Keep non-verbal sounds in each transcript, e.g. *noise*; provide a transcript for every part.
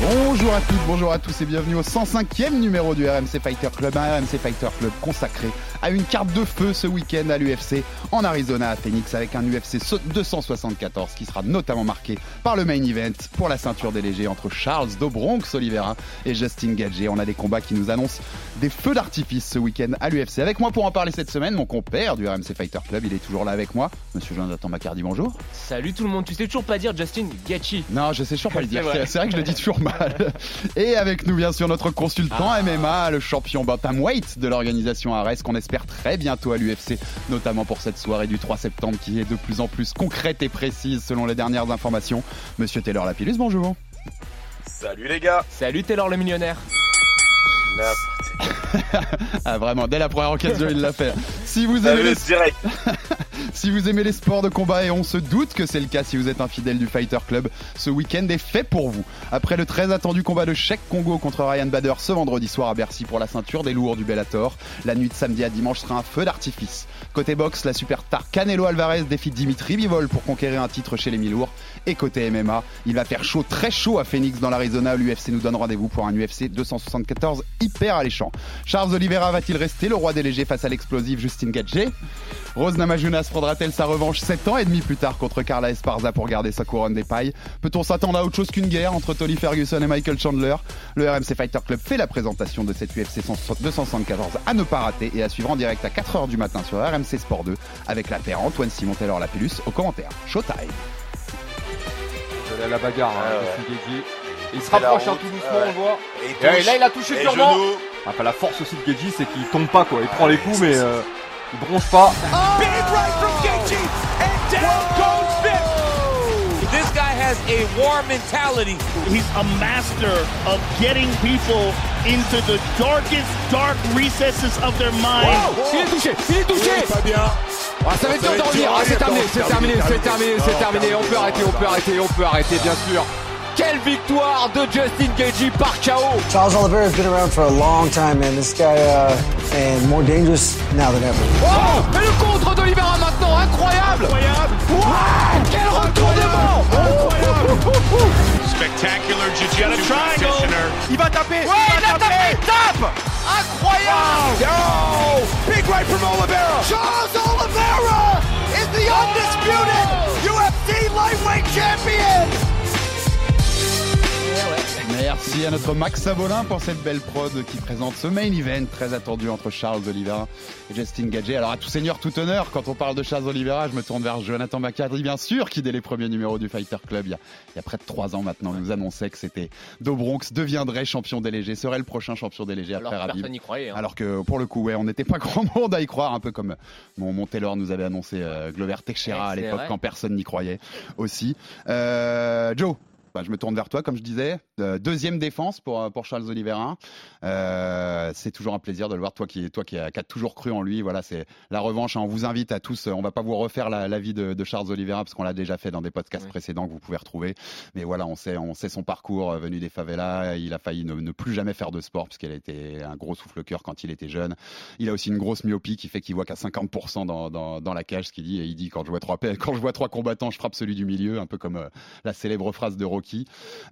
Bonjour à toutes, bonjour à tous et bienvenue au 105e numéro du RMC Fighter Club, un RMC Fighter Club consacré à une carte de feu ce week-end à l'UFC en Arizona à Phoenix avec un UFC 274 qui sera notamment marqué par le main event pour la ceinture des légers entre Charles Dobronx Oliveira et Justin Gagé. On a des combats qui nous annoncent des feux d'artifice ce week-end à l'UFC. Avec moi pour en parler cette semaine, mon compère du RMC Fighter Club, il est toujours là avec moi, Monsieur Jonathan Macardy, bonjour. Salut tout le monde, tu sais toujours pas dire Justin Gaethje. Non, je sais toujours pas le *laughs* dire. C'est vrai que je le dis toujours mal. Et avec nous, bien sûr, notre consultant Ah. MMA, le champion bantamweight de l'organisation Ares, qu'on espère très bientôt à l'UFC, notamment pour cette soirée du 3 septembre qui est de plus en plus concrète et précise selon les dernières informations. Monsieur Taylor Lapillus, bonjour. Salut les gars Salut Taylor le millionnaire. *laughs* Ah vraiment, dès la première occasion, il l'a fait. Si vous Salut aimez les direct *laughs* Si vous aimez les sports de combat et on se doute que c'est le cas si vous êtes un fidèle du Fighter Club, ce week-end est fait pour vous. Après le très attendu combat de Sheikh Congo contre Ryan Bader ce vendredi soir à Bercy pour la ceinture des lourds du Bellator, la nuit de samedi à dimanche sera un feu d'artifice. Côté boxe, la superstar Canelo Alvarez défie Dimitri Bivol pour conquérir un titre chez les mi-lourds. Et côté MMA, il va faire chaud, très chaud à Phoenix dans l'Arizona. L'UFC nous donne rendez-vous pour un UFC 274 hyper alléchant. Charles Oliveira va-t-il rester le roi des légers face à l'explosif Justin Gaethje Rose Namajunas prendra-t-elle sa revanche 7 ans et demi plus tard contre Carla Esparza pour garder sa couronne des pailles Peut-on s'attendre à autre chose qu'une guerre entre Tony Ferguson et Michael Chandler Le RMC Fighter Club fait la présentation de cette UFC 274 à ne pas rater et à suivre en direct à 4h du matin sur RMC Sport 2 avec la paire Antoine Simon Taylor Lapillus au commentaire. Showtime la bagarre, Ah hein, ouais. Gaethje. Il se rapproche route, tout doucement, ouais. on le voit. Et là, il a touché et durement. genou. Enfin, la force aussi de Gaethje, c'est qu'il tombe pas, quoi. Il prend les coups, mais euh, il bronche pas. Big right from Gaethje, and down goes Vic. This guy has a war mentality. He's a master of getting people into the darkest dark recesses of their mind. Il est touché, il est touché. Pas bien. Ah, ça va être dur de revenir. Ah, c'est terminé, c'est terminé, c'est terminé, c'est terminé. On peut arrêter, on peut arrêter, on peut arrêter, bien sûr. Quelle victoire de Justin Gaethje par KO. Charles Oliveira has been around for a long time, man. This guy, uh, and more dangerous now than ever. Oh, et le contre d'Olivera maintenant, incroyable. Incroyable. Quel retournement. Spectacular jiu-jitsu practitioner. Il va taper. Ouais, il, a tapé, tape. Incroyable. Yo, big right from Oliveira. Charles Oliveira is the undisputed UFC lightweight champion. Merci à notre Max Sabolin pour cette belle prod qui présente ce main event très attendu entre Charles Oliveira et Justin Gagé. Alors à tout seigneur, tout honneur, quand on parle de Charles Oliveira, je me tourne vers Jonathan Macadry, bien sûr, qui dès les premiers numéros du Fighter Club, il y a, il y a près de trois ans maintenant, nous annonçait que c'était Dobronx deviendrait champion des légers, serait le prochain champion des légers après Rabib. personne n'y croyait. hein. Alors que pour le coup, ouais, on n'était pas *laughs* grand monde à y croire, un peu comme mon, mon Taylor nous avait annoncé euh, Glover Teixeira Ouais, à c'est l'époque quand personne n'y croyait aussi. Euh, Joe. Bah, je me tourne vers toi, comme je disais. Euh, deuxième défense pour, euh, pour Charles Oliveira. Euh, c'est toujours un plaisir de le voir, toi qui, toi qui, a, qui a toujours cru en lui. Voilà, c'est la revanche. hein. On vous invite à tous. On va pas vous refaire la, la vie de, de Charles Oliveira parce qu'on l'a déjà fait dans des podcasts Oui. précédents que vous pouvez retrouver. Mais voilà, on sait, on sait son parcours venu des favelas. Il a failli ne, ne plus jamais faire de sport puisqu'il a été un gros souffle-cœur quand il était jeune. Il a aussi une grosse myopie qui fait qu'il voit qu'à 50% dans, dans, dans la cage, ce qu'il dit. Et il dit quand je vois trois, *laughs* quand je vois trois combattants, je frappe celui du milieu, un peu comme euh, la célèbre phrase de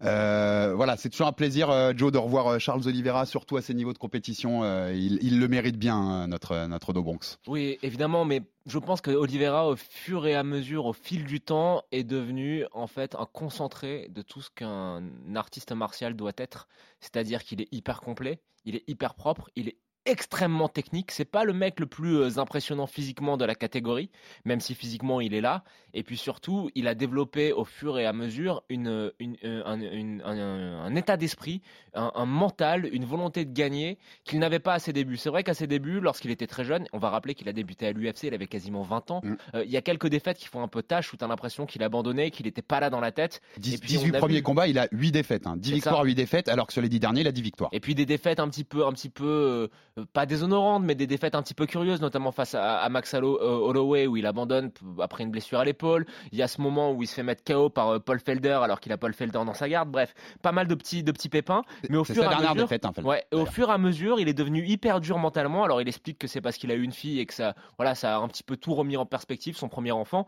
Euh, voilà, c'est toujours un plaisir, euh, Joe, de revoir euh, Charles Oliveira, surtout à ces niveaux de compétition. Il, le mérite bien, hein, notre, notre Dobronx. Oui, évidemment, mais je pense que Oliveira, au fur et à mesure, au fil du temps, est devenu en fait un concentré de tout ce qu'un artiste martial doit être. C'est-à-dire qu'il est hyper complet, il est hyper propre, il est extrêmement technique. C'est pas le mec le plus euh, impressionnant physiquement de la catégorie, même si physiquement il est là. Et puis surtout, il a développé au fur et à mesure une, une, euh, un, une, un, un, état d'esprit, un, un, mental, une volonté de gagner qu'il n'avait pas à ses débuts. C'est vrai qu'à ses débuts, lorsqu'il était très jeune, on va rappeler qu'il a débuté à l'UFC, il avait quasiment 20 ans. Mm. Euh, il y a quelques défaites qui font un peu tâche où tu as l'impression qu'il abandonnait, qu'il n'était pas là dans la tête. 10, et puis, 18 premiers vu... combats, il a 8 défaites. Hein. 10 victoires, 8 défaites, alors que sur les 10 derniers, il a 10 victoires. Et puis des défaites un petit peu, un petit peu euh, pas déshonorantes, mais des défaites un petit peu curieuses, notamment face à, à Max Holloway où il abandonne après une blessure à l'épaule. Il y a ce moment où il se fait mettre KO par euh, Paul Felder alors qu'il a Paul Felder dans sa garde. Bref, pas mal de petits, de petits pépins. Mais au fur et à mesure, défaite, hein, ouais, au fur et à mesure, il est devenu hyper dur mentalement. Alors il explique que c'est parce qu'il a eu une fille et que ça, voilà, ça a un petit peu tout remis en perspective, son premier enfant.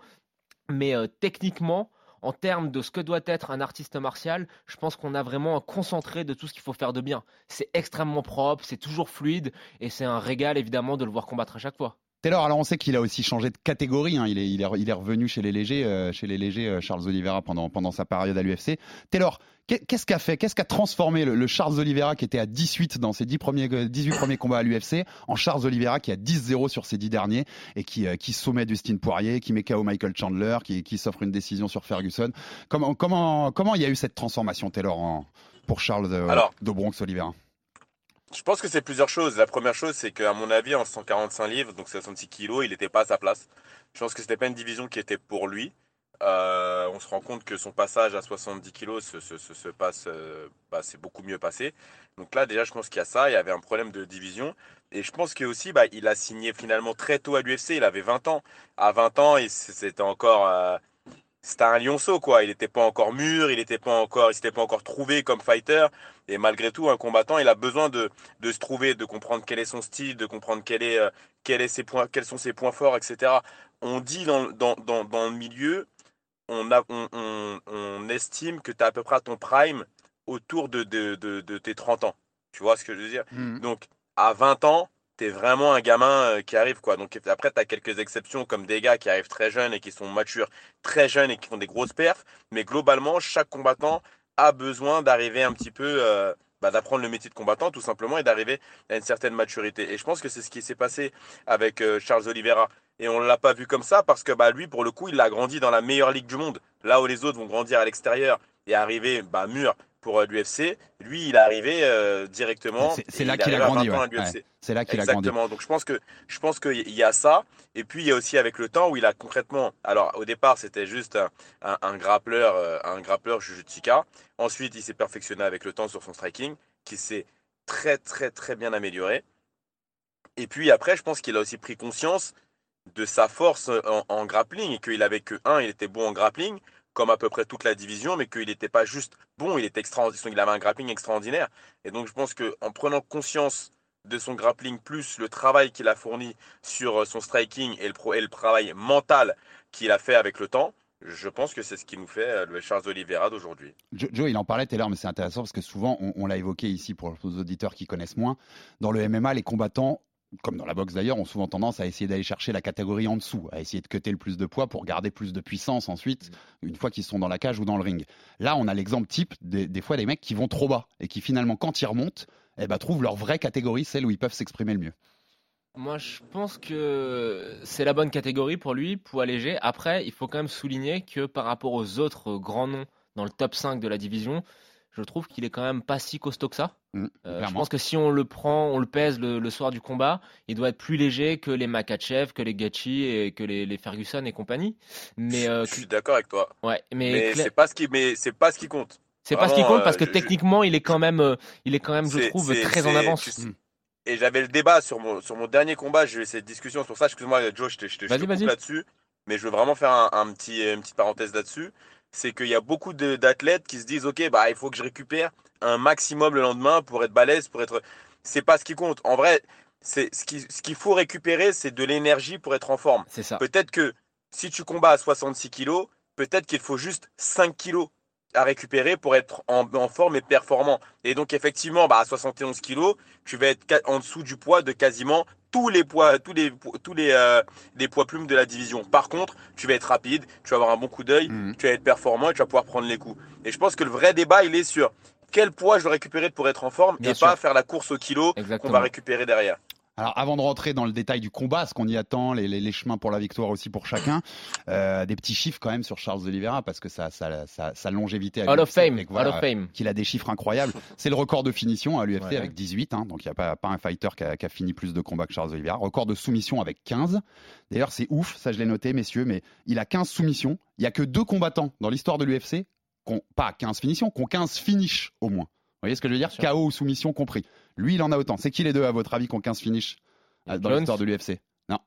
Mais euh, techniquement, en termes de ce que doit être un artiste martial, je pense qu'on a vraiment un concentré de tout ce qu'il faut faire de bien. C'est extrêmement propre, c'est toujours fluide et c'est un régal évidemment de le voir combattre à chaque fois. Taylor, alors on sait qu'il a aussi changé de catégorie. Hein. Il, est, il, est, il, est, revenu chez les légers, euh, chez les légers euh, Charles Oliveira pendant, pendant sa période à l'UFC. Taylor, qu'est-ce qu'a fait, qu'est-ce qu'a transformé le, le, Charles Oliveira qui était à 18 dans ses 10 premiers, 18 premiers combats à l'UFC en Charles Oliveira qui a 10-0 sur ses 10 derniers et qui, euh, qui soumet Dustin Poirier, qui met KO Michael Chandler, qui, qui s'offre une décision sur Ferguson. Comment, comment, comment il y a eu cette transformation, Taylor, en, pour Charles de, alors, de Bronx Oliveira? Je pense que c'est plusieurs choses. La première chose, c'est qu'à mon avis, en 145 livres, donc 66 kilos, il n'était pas à sa place. Je pense que c'était pas une division qui était pour lui. Euh, on se rend compte que son passage à 70 kilos se, se, se, se passe, euh, bah, c'est beaucoup mieux passé. Donc là, déjà, je pense qu'il y a ça. Il y avait un problème de division. Et je pense que aussi, bah, il a signé finalement très tôt à l'UFC. Il avait 20 ans. À 20 ans, c'était encore. Euh, c'était un lionceau quoi. Il n'était pas encore mûr, il n'était pas encore, il s'était pas encore trouvé comme fighter. Et malgré tout, un combattant, il a besoin de, de se trouver, de comprendre quel est son style, de comprendre quel est, euh, quel est ses points, quels sont ses points forts, etc. On dit dans, dans, dans, dans le milieu, on, a, on, on, on estime que tu as à peu près à ton prime autour de, de, de, de, tes 30 ans. Tu vois ce que je veux dire? Mmh. Donc, à 20 ans, t'es vraiment un gamin qui arrive quoi. Donc après tu as quelques exceptions comme des gars qui arrivent très jeunes et qui sont matures très jeunes et qui font des grosses perfs, mais globalement chaque combattant a besoin d'arriver un petit peu euh, bah, d'apprendre le métier de combattant tout simplement et d'arriver à une certaine maturité. Et je pense que c'est ce qui s'est passé avec euh, Charles Oliveira. Et on ne l'a pas vu comme ça parce que bah, lui, pour le coup, il a grandi dans la meilleure ligue du monde. Là où les autres vont grandir à l'extérieur et arriver bah, mûr pour l'UFC. Lui, il est arrivé euh, directement. C'est là qu'il a grandi. Ouais. Ouais. C'est là qu'il a grandi. Exactement. Donc je pense que je pense qu'il y a ça. Et puis il y a aussi avec le temps où il a concrètement. Alors au départ, c'était juste un, un, un grappleur, euh, un grappleur jujutsuka. Ensuite, il s'est perfectionné avec le temps sur son striking, qui s'est très très très bien amélioré. Et puis après, je pense qu'il a aussi pris conscience de sa force en, en grappling et qu'il avait que un, il était bon en grappling comme à peu près toute la division, mais qu'il n'était pas juste bon, il était extraordinaire, il avait un grappling extraordinaire. Et donc je pense qu'en prenant conscience de son grappling plus le travail qu'il a fourni sur son striking et le, pro, et le travail mental qu'il a fait avec le temps, je pense que c'est ce qui nous fait le Charles Oliveira d'aujourd'hui. Joe, Joe, il en parlait tout à l'heure, mais c'est intéressant parce que souvent, on, on l'a évoqué ici pour les auditeurs qui connaissent moins. Dans le MMA, les combattants comme dans la boxe d'ailleurs, ont souvent tendance à essayer d'aller chercher la catégorie en dessous, à essayer de cutter le plus de poids pour garder plus de puissance ensuite, une fois qu'ils sont dans la cage ou dans le ring. Là, on a l'exemple type des, des, fois des mecs qui vont trop bas et qui finalement, quand ils remontent, eh ben, trouvent leur vraie catégorie, celle où ils peuvent s'exprimer le mieux. Moi, je pense que c'est la bonne catégorie pour lui, pour alléger. Après, il faut quand même souligner que par rapport aux autres grands noms dans le top 5 de la division, je trouve qu'il est quand même pas si costaud que ça. Mmh, euh, je pense que si on le prend, on le pèse le, le, soir du combat, il doit être plus léger que les Makachev, que les Gachi et que les, les Ferguson et compagnie. Mais euh, je suis d'accord avec toi. Ouais, mais, mais c'est pas ce qui, mais c'est pas ce qui compte. C'est pas ce qui compte parce que euh, techniquement, je... il est quand même, il est quand même, je trouve, très en avance. Tu... Mmh. Et j'avais le débat sur mon sur mon dernier combat. J'ai eu cette discussion sur ça. Excuse-moi, Joe, je te, je te, je te coupe là-dessus. Mais je veux vraiment faire un, un petit une petite parenthèse là-dessus c'est qu'il y a beaucoup d'athlètes qui se disent ok bah il faut que je récupère un maximum le lendemain pour être balèze pour être c'est pas ce qui compte. En vrai c'est ce qui ce qu'il faut récupérer c'est de l'énergie pour être en forme. C'est ça. Peut-être que si tu combats à 66 kilos peut-être qu'il faut juste 5 kilos à récupérer pour être en, en, forme et performant. Et donc effectivement, bah, à 71 kilos, tu vas être en dessous du poids de quasiment tous les poids, tous les, tous les, euh, les poids plumes de la division. Par contre, tu vas être rapide, tu vas avoir un bon coup d'œil, mmh. tu vas être performant et tu vas pouvoir prendre les coups. Et je pense que le vrai débat, il est sur quel poids je dois récupérer pour être en forme Bien et sûr. pas faire la course au kilo qu'on va récupérer derrière. Alors, avant de rentrer dans le détail du combat, ce qu'on y attend, les, les- les chemins pour la victoire aussi pour chacun, euh, des petits chiffres quand même sur Charles Oliveira parce que ça, ça, ça, sa longévité. à Hall of Fame, voilà, Hall of Fame. Qu'il a des chiffres incroyables. C'est le record de finition à l'UFC Ouais. avec 18, hein, donc il n'y a pas, pas un fighter qui a, qui a fini plus de combats que Charles Oliveira. Record de soumission avec 15. D'ailleurs, c'est ouf, ça je l'ai noté, messieurs, mais il a 15 soumissions. Il n'y a que deux combattants dans l'histoire de l'UFC pas 15 finitions, qui ont 15 finishes au moins. Vous voyez ce que je veux dire? KO ou soumission compris. Lui, il en a autant. C'est qui les deux, à votre avis, qui ont 15 finishes euh, dans l'histoire de l'UFC Non.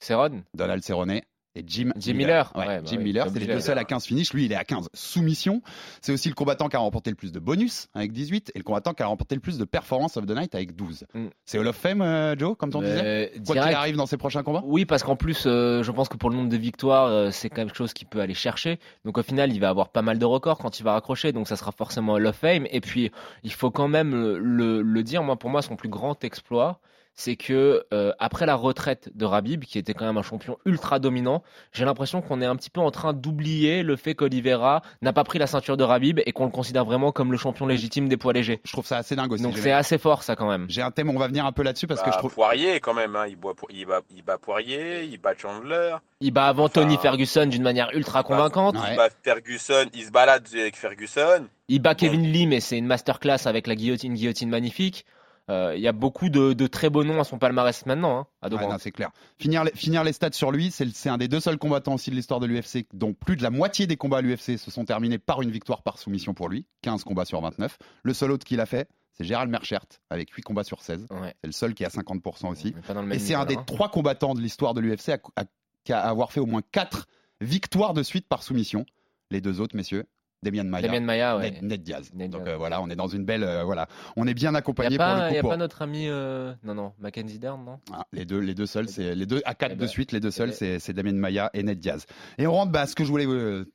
Cerrone Donald Cerrone et Jim, Jim Miller. Ouais, Ouais, bah Jim Miller, c'est les deux seuls à 15 finishes. Lui, il est à 15 soumissions. C'est aussi le combattant qui a remporté le plus de bonus avec 18 et le combattant qui a remporté le plus de performance of the night avec 12. Mm. C'est Hall of Fame, euh, Joe, comme on disait Euh, Quoi qu'il arrive dans ses prochains combats? Oui, parce qu'en plus, euh, je pense que pour le nombre de victoires, euh, c'est quelque chose qu'il peut aller chercher. Donc au final, il va avoir pas mal de records quand il va raccrocher, donc ça sera forcément Hall of Fame. Et puis, il faut quand même le, le- le dire, moi, pour moi, son plus grand exploit, c'est que euh, après la retraite de Rabib, qui était quand même un champion ultra dominant, j'ai l'impression qu'on est un petit peu en train d'oublier le fait qu'Olivera n'a pas pris la ceinture de Rabib et qu'on le considère vraiment comme le champion légitime des poids légers. Je trouve ça assez dingue aussi. Donc c'est assez fort ça quand même. J'ai un thème, on va venir un peu là-dessus parce que Bah, je trouve. Poirier quand même, hein, il, boit, il, bat, il bat Poirier, il bat Chandler, Il bat avant Tony Ferguson d'une manière ultra convaincante. Ouais. il bat Ferguson, il se balade avec Ferguson. Il bat Kevin Lee, mais c'est une masterclass avec la guillotine, guillotine magnifique. Euh, Il y a beaucoup de, de très beaux noms à son palmarès maintenant, hein, à Ouais, c'est clair. Finir les, finir les stats sur lui, c'est un des deux seuls combattants aussi de l'histoire de l'UFC dont plus de la moitié des combats à l'UFC se sont terminés par une victoire par soumission pour lui, 15 combats sur 29. Le seul autre qu'il a fait, c'est Gérald Merchert avec 8 combats sur 16. Ouais. C'est le seul qui a 50% aussi. Et c'est un des hein. trois combattants de l'histoire de l'UFC à, à- qui avoir fait au moins 4 victoires de suite par soumission. Les deux autres, messieurs, Demian Maia, ouais. Ned, Ned Diaz. Ned Donc Diaz. euh, voilà, on est dans une belle, euh, voilà, on est bien Il accompagné n'y a, pour le coup. y a pour- pas notre ami. euh, Non, non, Mackenzie Dern, non? Ah, les deux, les deux seuls, c'est les deux à quatre Eh de ben, suite, les deux seuls, ben. c'est c'est Damien Maya et Ned Diaz. Et on rentre, bah, ce que je voulais,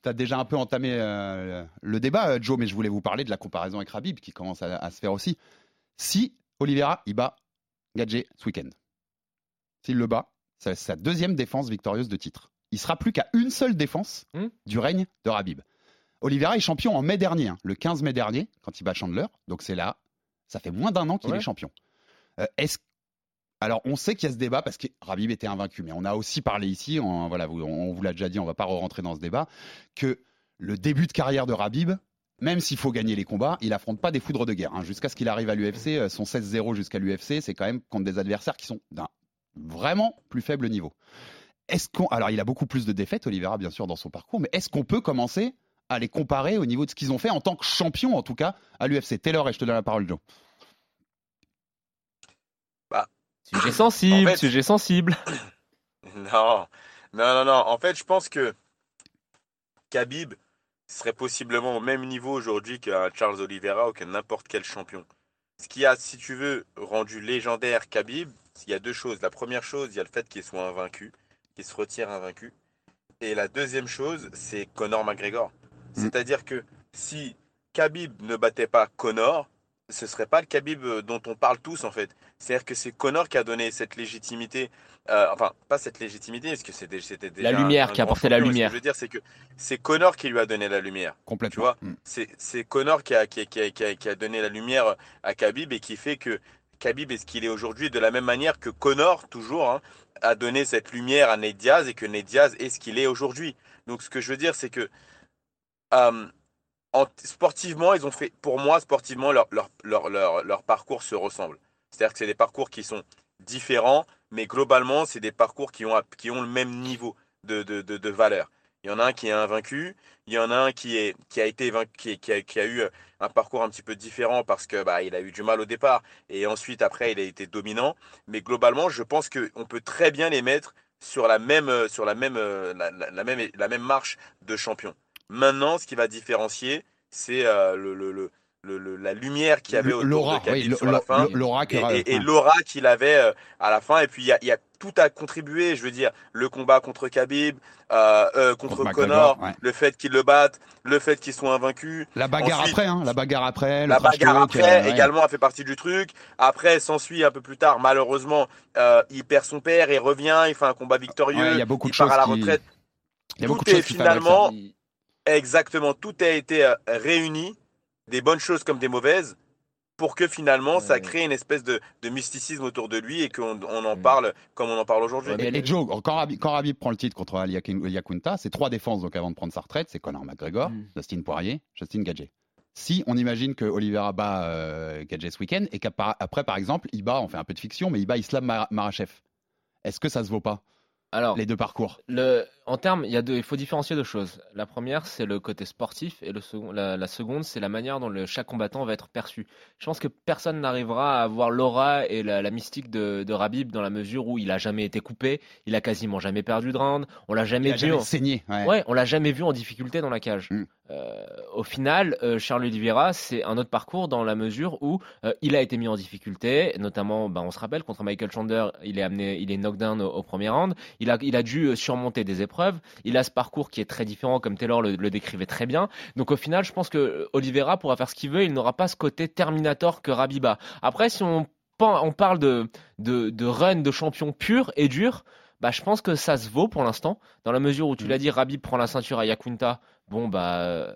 tu as déjà un peu entamé le débat, Joe, mais je voulais vous parler de la comparaison avec Rabib qui commence à, à se faire aussi. Si Oliveira, il bat Gadget ce week-end, s'il le bat, c'est sa deuxième défense victorieuse de titre. Il sera plus qu'à une seule défense Hmm? du règne de Rabib. Oliveira est champion en mai dernier, hein, le 15 mai dernier, quand il bat Chandler. Donc c'est là, ça fait moins d'un an qu'il Ouais. est champion. Euh, Est-ce alors, on sait qu'il y a ce débat parce que Rabib était invaincu, mais on a aussi parlé ici, on, voilà, vous- on vous l'a déjà dit, on va pas rentrer dans ce débat, que le début de carrière de Rabib, même s'il faut gagner les combats, il affronte pas des foudres de guerre. hein. Jusqu'à ce qu'il arrive à l'UFC, euh, son 16-0 jusqu'à l'UFC, c'est quand même contre des adversaires qui sont d'un vraiment plus faible niveau. Est-ce qu'on, alors il a beaucoup plus de défaites, Oliveira bien sûr dans son parcours, mais est-ce qu'on peut commencer à les comparer au niveau de ce qu'ils ont fait en tant que champion, en tout cas à l'UFC Taylor, et je te donne la parole, Joe. Sujet sensible, En fait- sujet sensible. *coughs* Non, non, non, non. En fait, je pense que Khabib serait possiblement au même niveau aujourd'hui qu'un Charles Oliveira ou que n'importe quel champion. Ce qui a, si tu veux, rendu légendaire Khabib, il y a deux choses. La première chose, il y a le fait qu'il soit invaincu, qu'il se retire invaincu. Et la deuxième chose, c'est Conor McGregor. C'est-à-dire que si Khabib ne battait pas Conor, ce serait pas le Khabib euh, dont on parle tous en fait. C'est-à-dire que c'est Conor qui a donné cette légitimité, euh, enfin pas cette légitimité, parce que c'était déjà La lumière, un qui a apporté la lumière. Ce que je veux dire, c'est que c'est Conor qui lui a donné la lumière. Complètement. Tu vois, Mm. c'est Conor qui a, qui, a, qui, a, qui a- qui a donné la lumière à Khabib et qui fait que Khabib est ce qu'il est aujourd'hui de la même manière que Conor, toujours, hein, a donné cette lumière à Ned Diaz et que Ned Diaz est ce qu'il est aujourd'hui. Donc ce que je veux dire, c'est que euh, en- sportivement, ils ont fait, pour moi, sportivement, leur, leur, leur, leur, parcours se ressemble. C'est-à-dire que c'est des parcours qui sont différents, mais globalement, c'est des parcours qui ont, qui ont le même niveau de, de, de, valeur. Il y en a un qui est invaincu, il y en a un qui, est, qui, a, été qui, qui a, qui a eu un parcours un petit peu différent parce que bah, il a eu du mal au départ et ensuite après il a été dominant. Mais globalement, je pense qu'on peut très bien les mettre sur la même, euh, sur la même, euh, la même, la même marche de champion. Maintenant, ce qui va différencier, c'est euh, le, le, le, le- le- la lumière qu'il avait autour L'aura, de oui, sur la fin l'aura et, et- et ouais. l'aura qu'il avait euh, à la fin. Et puis il y a, il y a tout à contribuer, je veux dire, le combat contre Khabib, euh, euh, contre, Contre Connor, ouais. le fait qu'il le batte, le fait qu'il soit invaincu. La bagarre Ensuite, après, hein, la bagarre après, le la bagarre talk, après euh, ouais. également a fait partie du truc. Après, s'ensuit un peu plus tard, malheureusement, il perd son père et revient, il fait un combat victorieux, Ouais, il y a beaucoup il de part à la qui- retraite. Il y a Tout beaucoup de est qui finalement, exactement, tout a été euh, réuni, des bonnes choses comme des mauvaises, pour que finalement ça crée une espèce de, de mysticisme autour de lui et qu'on on en Mm. parle comme on en parle aujourd'hui. Ouais, mais Et, Joe, quand Rabib, quand Rabib prend le titre contre Ali Yakunta, c'est trois défenses donc avant de prendre sa retraite, c'est Conor McGregor, Mm. Dustin Poirier, Justin Gagey. Si on imagine que Oliveira bat euh, Gagey ce week-end et qu'après par exemple il bat, on fait un peu de fiction, mais il bat Islam Mar- Makhachev, est-ce que ça se vaut pas? Alors, les deux parcours Le, en termes, il, y a deux, il faut différencier deux choses. La première, c'est le côté sportif, et le second, la, la seconde, c'est la manière dont le, chaque combattant va être perçu. Je pense que personne n'arrivera à avoir l'aura et la, la mystique de, de Rabib dans la mesure où il a jamais été coupé, il a quasiment jamais perdu de round, on l'a jamais Il a vu. jamais saigné. ouais. Ouais, on l'a jamais vu en difficulté dans la cage. Mm. Euh, au final, euh, Charles Oliveira, c'est un autre parcours dans la mesure où euh, il a été mis en difficulté, notamment, bah, on se rappelle, contre Michael Chandler, il est amené, il est knockdown au, au premier round. Il a, il a dû euh, surmonter des épreuves. Il a ce parcours qui est très différent, comme Taylor le, le décrivait très bien. Donc au final, je pense que euh, Oliveira pourra faire ce qu'il veut. Il n'aura pas ce côté Terminator que Rabiba. Après, si on, on parle de, de, de run de champion pur et dur. Bah, je pense que ça se vaut pour l'instant, dans la mesure où tu Mm. l'as dit, Rabib prend la ceinture à Yakunta. Bon, bah. euh,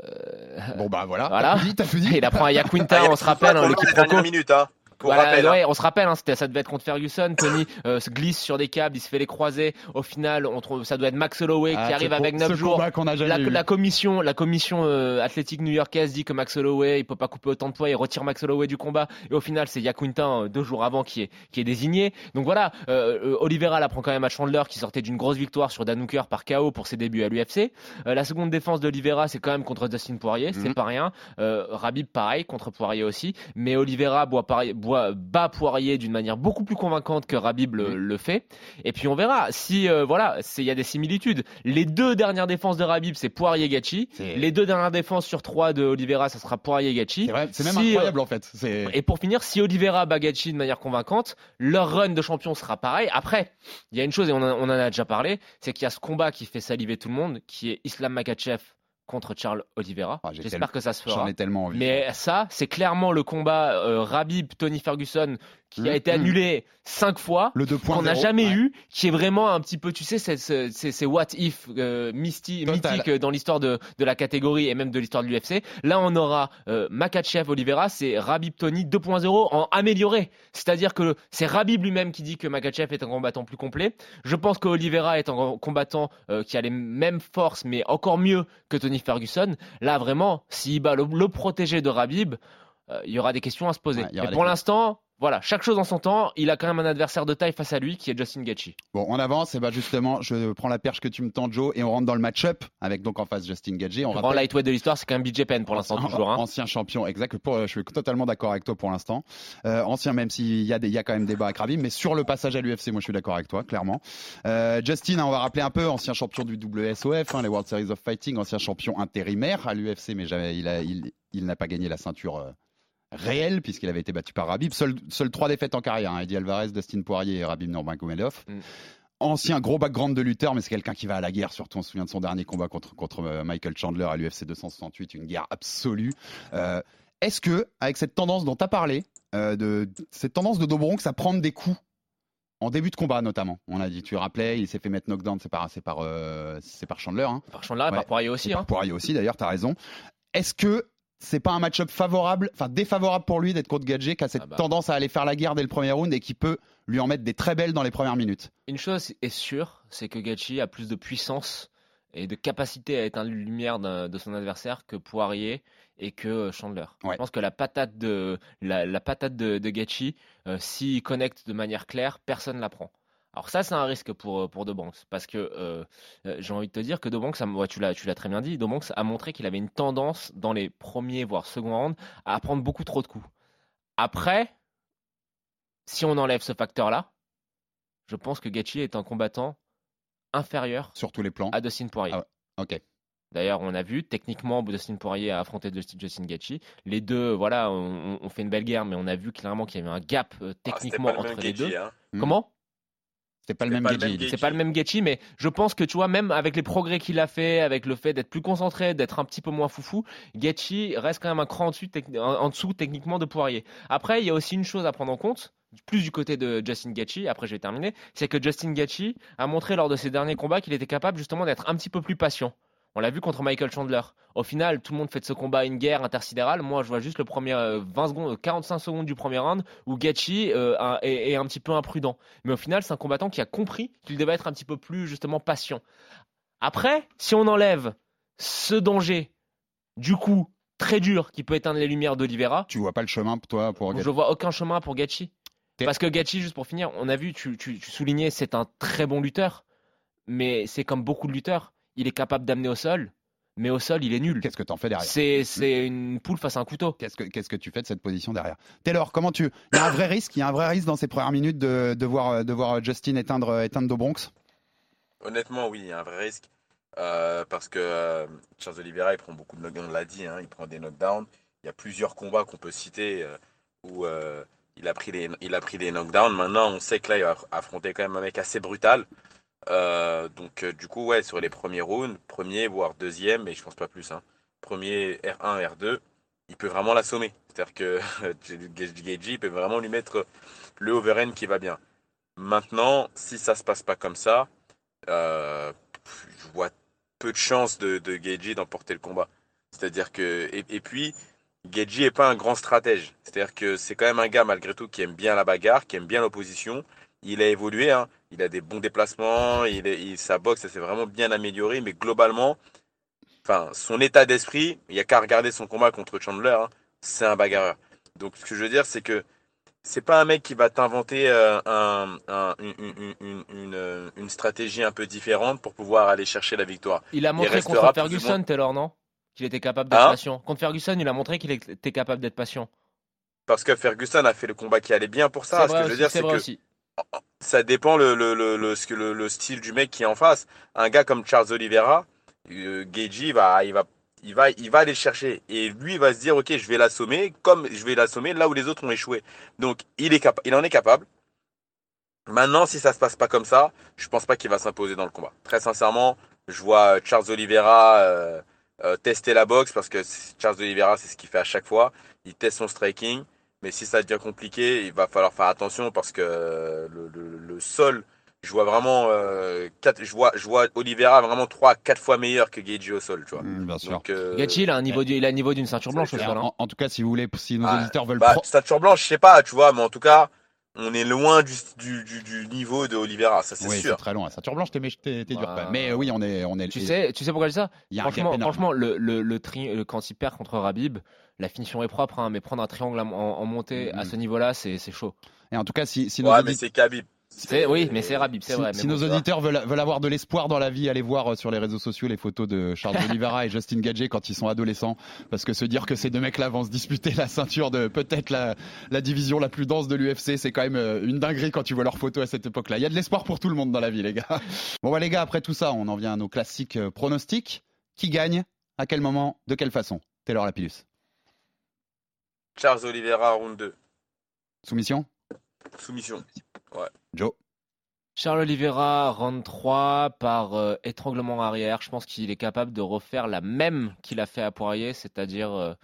Bon bah voilà, Voilà. t'as dit. il apprend à Yakunta, on se rappelle, hein, le quiproquo. minutes, hein, pour Voilà, rappel. hein. ouais, on se rappelle, hein, c'était, ça devait être contre Ferguson. Tony *coughs* euh, se glisse sur des câbles, il se fait les croiser. Au final, on trouve, ça doit être Max Holloway Ah, qui arrive avec 9 ce jours. combat qu'on a jamais La, la commission, la commission euh, athlétique new-yorkaise dit que Max Holloway, il peut pas couper autant de poids, il retire Max Holloway du combat. Et au final, c'est Yakunta euh, deux jours avant qui est, qui est désigné. Donc voilà, euh, euh, Oliveira la prend quand même à Chandler qui sortait d'une grosse victoire sur Dan Hooker par KO pour ses débuts à l'UFC. Euh, la seconde défense d'Oliveira, c'est quand même contre Dustin Poirier, c'est Mhm. pas rien. Euh, Rabib pareil contre Poirier aussi, mais Oliveira boit, Poirier- boit- bat Poirier d'une manière beaucoup plus convaincante que Rabib le, le fait. Et puis on verra si euh, voilà, il y a des similitudes. Les deux dernières défenses de Rabib, c'est Poirier Gachi. Les deux dernières défenses sur trois de Oliveira, ça sera Poirier Gachi. C'est même Si, euh, incroyable en fait. Et pour finir, si Oliveira bat Gaethje de manière convaincante, leur run de champion sera pareil. Après, il y a une chose, et on, en- on en a déjà parlé, c'est qu'il y a ce combat qui fait saliver tout le monde, qui est Islam Makhachev contre Charles Oliveira. Ah, J'espère que ça se fera. J'en ai tellement envie. Mais ça, c'est clairement le combat euh, Rabib-Tony Ferguson qui a Mhm. été annulé cinq fois le 2.0 qu'on n'a jamais ouais. eu, qui est vraiment un petit peu, tu sais, c'est c'est- c'est- c'est what if euh, mysti- Total. mythique dans l'histoire de, de la catégorie et même de l'histoire de l'UFC. Là, on aura euh, Makachev Oliveira, c'est Rabib Tony 2.0 en amélioré. C'est-à-dire que c'est Rabib lui-même qui dit que Makachev est un combattant plus complet. Je pense que Oliveira est un combattant euh, qui a les mêmes forces, mais encore mieux que Tony Ferguson. Là, vraiment, s'il bat le, le protégé de Rabib, euh, il y aura des questions à se poser. Ouais, et pour l'instant, voilà, chaque chose en son temps. Il a quand même un adversaire de taille face à lui qui est Justin Gaethje. Bon, on avance, et bah justement, je prends la perche que tu me tends, Joe, et on rentre dans le match-up avec donc en face Justin Gagey. On Le grand rappelle- lightweight de l'histoire, c'est quand même BJ Penn pour l'instant Ancien- toujours. hein. Ancien champion, exact. Pour- je suis totalement d'accord avec toi pour l'instant. Euh, ancien, même s'il y, a des- il y a quand même débat avec Rabib, mais sur le passage à l'UFC, moi je suis d'accord avec toi, clairement. Euh, Justin, hein, on va rappeler un peu, ancien champion du WSOF, hein, les World Series of Fighting, ancien champion intérimaire à l'UFC, mais jamais, il a- il- il n'a pas gagné la ceinture. Réelle puisqu'il avait été battu par Rabib. Seuls seul trois défaites en carrière, hein, Eddie Alvarez, Dustin Poirier et Rabib Nurmagomedov. Mm. Ancien gros background de lutteur, mais c'est quelqu'un qui va à la guerre. Surtout, on se souvient de son dernier combat contre, contre euh, Michael Chandler à l'UFC 268, une guerre absolue. Euh, Est-ce que, avec cette tendance dont tu as parlé, euh, de cette tendance de Dobronx à prendre des coups en début de combat notamment, on a dit, tu rappelais, il s'est fait mettre knockdown, c'est par, c'est par, euh, par Chandler, hein. Par Chandler et Ouais. par Poirier aussi. Par Hein. Poirier aussi, d'ailleurs, tu as raison. Est-ce que c'est pas un match-up favorable, enfin défavorable pour lui d'être contre Gadget, qui a cette Ah bah. tendance à aller faire la guerre dès le premier round et qui peut lui en mettre des très belles dans les premières minutes Une chose est sûre, c'est que Gaethje a plus de puissance et de capacité à éteindre la lumière de son adversaire que Poirier et que euh, Chandler. Ouais. Je pense que la patate de la, la patate de, de Gaethje, euh, s'il connecte de manière claire, personne la prend. Alors ça, c'est un risque pour, euh, pour De Banks, parce que euh, euh, j'ai envie de te dire que De Banks, tu l'as tu l'as très bien dit, De Banks a montré qu'il avait une tendance dans les premiers, voire second rounds, à prendre beaucoup trop de coups. Après, si on enlève ce facteur-là, je pense que Gaethje est un combattant inférieur sur tous les plans. à Dustin Poirier. Ah. Ok. D'ailleurs, on a vu, techniquement, Dustin Poirier a affronté Justin Gaethje. Les deux, voilà, on, on fait une belle guerre, mais on a vu clairement qu'il y avait un gap euh, Ah, techniquement le même entre les Gaethje, deux. hein. Mm. Comment? Pas C'est pas le même Gaethje. c'est pas le même mais je pense que tu vois, même avec les progrès qu'il a fait, avec le fait d'être plus concentré, d'être un petit peu moins foufou, Gaethje reste quand même un cran en dessous, techni- en en dessous techniquement de Poirier. Après, il y a aussi une chose à prendre en compte, plus du côté de Justin Gaethje, après je vais terminer, c'est que Justin Gaethje a montré lors de ses derniers combats qu'il était capable justement d'être un petit peu plus patient. On l'a vu contre Michael Chandler. Au final, tout le monde fait de ce combat une guerre intersidérale. Moi, je vois juste le premier euh, 20 secondes, 45 secondes du premier round où Gaethje euh, est, est un petit peu imprudent. Mais au final, c'est un combattant qui a compris qu'il devait être un petit peu plus justement patient. Après, si on enlève ce danger, du coup, très dur, qui peut éteindre les lumières d'Olivera, Tu vois pas le chemin, toi, pour je vois aucun chemin pour Gaethje. Parce que Gaethje, juste pour finir, on a vu, tu, tu- tu soulignais, c'est un très bon lutteur, mais c'est comme beaucoup de lutteurs, il est capable d'amener au sol, mais au sol, il est nul. Qu'est-ce que t'en fais derrière C'est c'est une poule face à un couteau. Qu'est-ce que qu'est-ce que tu fais de cette position derrière? Taylor, comment tu Il y a un vrai risque, il y a un vrai risque dans ces premières minutes de, de voir de voir Justin éteindre éteindre Bronx? Honnêtement, oui, il y a un vrai risque. Euh, parce que euh, Charles Oliveira, il prend beaucoup de knockdowns, on l'a dit, hein, il prend des knockdowns. Il y a plusieurs combats qu'on peut citer euh, où euh, il, a pris des, il a pris des knockdowns. Maintenant, on sait que là, il va affronter quand même un mec assez brutal. Euh, donc, euh, du coup, ouais, sur les premiers rounds, premier, voire deuxième, mais je pense pas plus. Hein, premier R1, R2, il peut vraiment l'assommer. C'est-à-dire que *laughs* il peut vraiment lui mettre le overhand qui va bien. Maintenant, si ça se passe pas comme ça, euh, je vois peu de chances de, de d'emporter le combat. C'est-à-dire que et, puis Gaethje est pas un grand stratège. C'est-à-dire que c'est quand même un gars malgré tout qui aime bien la bagarre, qui aime bien l'opposition. Il a évolué, hein. Il a des bons déplacements, il sa boxe ça s'est vraiment bien amélioré, mais globalement, enfin son état d'esprit, il y a qu'à regarder son combat contre Chandler, hein, c'est un bagarreur. Donc ce que je veux dire, c'est que c'est pas un mec qui va t'inventer euh, un, un- une, une- une- une, euh, une stratégie un peu différente pour pouvoir aller chercher la victoire. Il a montré contre Ferguson, Taylor, non? Qu'il était capable d'être Hein? patient. Contre Ferguson, il a montré qu'il était capable d'être patient. Parce que Ferguson a fait le combat qui allait bien pour ça. Ce que je veux dire, c'est que aussi. Ça dépend le, le, le, style du mec qui est en face. Un gars comme Charles Oliveira, euh, va, il, va, il, va, il va aller le chercher. Et lui, il va se dire, OK, je vais l'assommer comme je vais l'assommer là où les autres ont échoué. Donc, il, est il en est capable. Maintenant, si ça se passe pas comme ça, je pense pas qu'il va s'imposer dans le combat. Très sincèrement, je vois Charles Oliveira euh, euh, tester la boxe parce que Charles Oliveira, c'est ce qu'il fait à chaque fois. Il teste son striking. Mais si ça devient compliqué, il va falloir faire attention parce que euh, le, le- le sol, je vois vraiment euh, quatre, je vois, je vois Oliveira vraiment 3 4 fois meilleur que Gaethje au sol, tu vois. Mm, bien sûr. Donc, euh, Gaethje, il a un niveau, du- il a un niveau d'une ceinture blanche au sol. hein. En, en tout cas, si vous voulez, si nos Ah, auditeurs veulent bah, pro- stature blanche, je sais pas, tu vois, mais en tout cas, on est loin du, du, du, du niveau de Oliveira, ça c'est oui, c'est sûr. très loin. La ceinture blanche, t'es t'es t'es dur. Mais euh, oui, on est on est. Tu sais, tu sais pourquoi je dis ça? Franchement, franchement le, le, le tri- quand il perd contre Rabib, la finition est propre, hein, mais prendre un triangle en, en montée à Mhm. ce niveau-là, c'est c'est chaud. Et en tout cas, si, si nos mais auditeurs c'est Khabib. C'est- Oui, mais c'est Rabib, c'est si, vrai. si mais nos bon. auditeurs veulent, veulent avoir de l'espoir dans la vie, allez voir euh, sur les réseaux sociaux les photos de Charles *laughs* Oliveira et Justin Gadget quand ils sont adolescents. Parce que se dire que ces deux mecs-là vont se disputer la ceinture de peut-être la, la division la plus dense de l'UFC, c'est quand même euh, une dinguerie quand tu vois leurs photos à cette époque-là. Il y a de l'espoir pour tout le monde dans la vie, les gars. *laughs* Bon, bah, les gars, après tout ça, on en vient à nos classiques euh, pronostics. Qui gagne? À quel moment? De quelle façon? Taylor Lapillus. Charles Oliveira, round 2. Soumission Soumission. Joe Charles Oliveira, round 3 par euh, étranglement arrière. Je pense qu'il est capable de refaire la même qu'il a fait à Poirier, c'est-à-dire euh,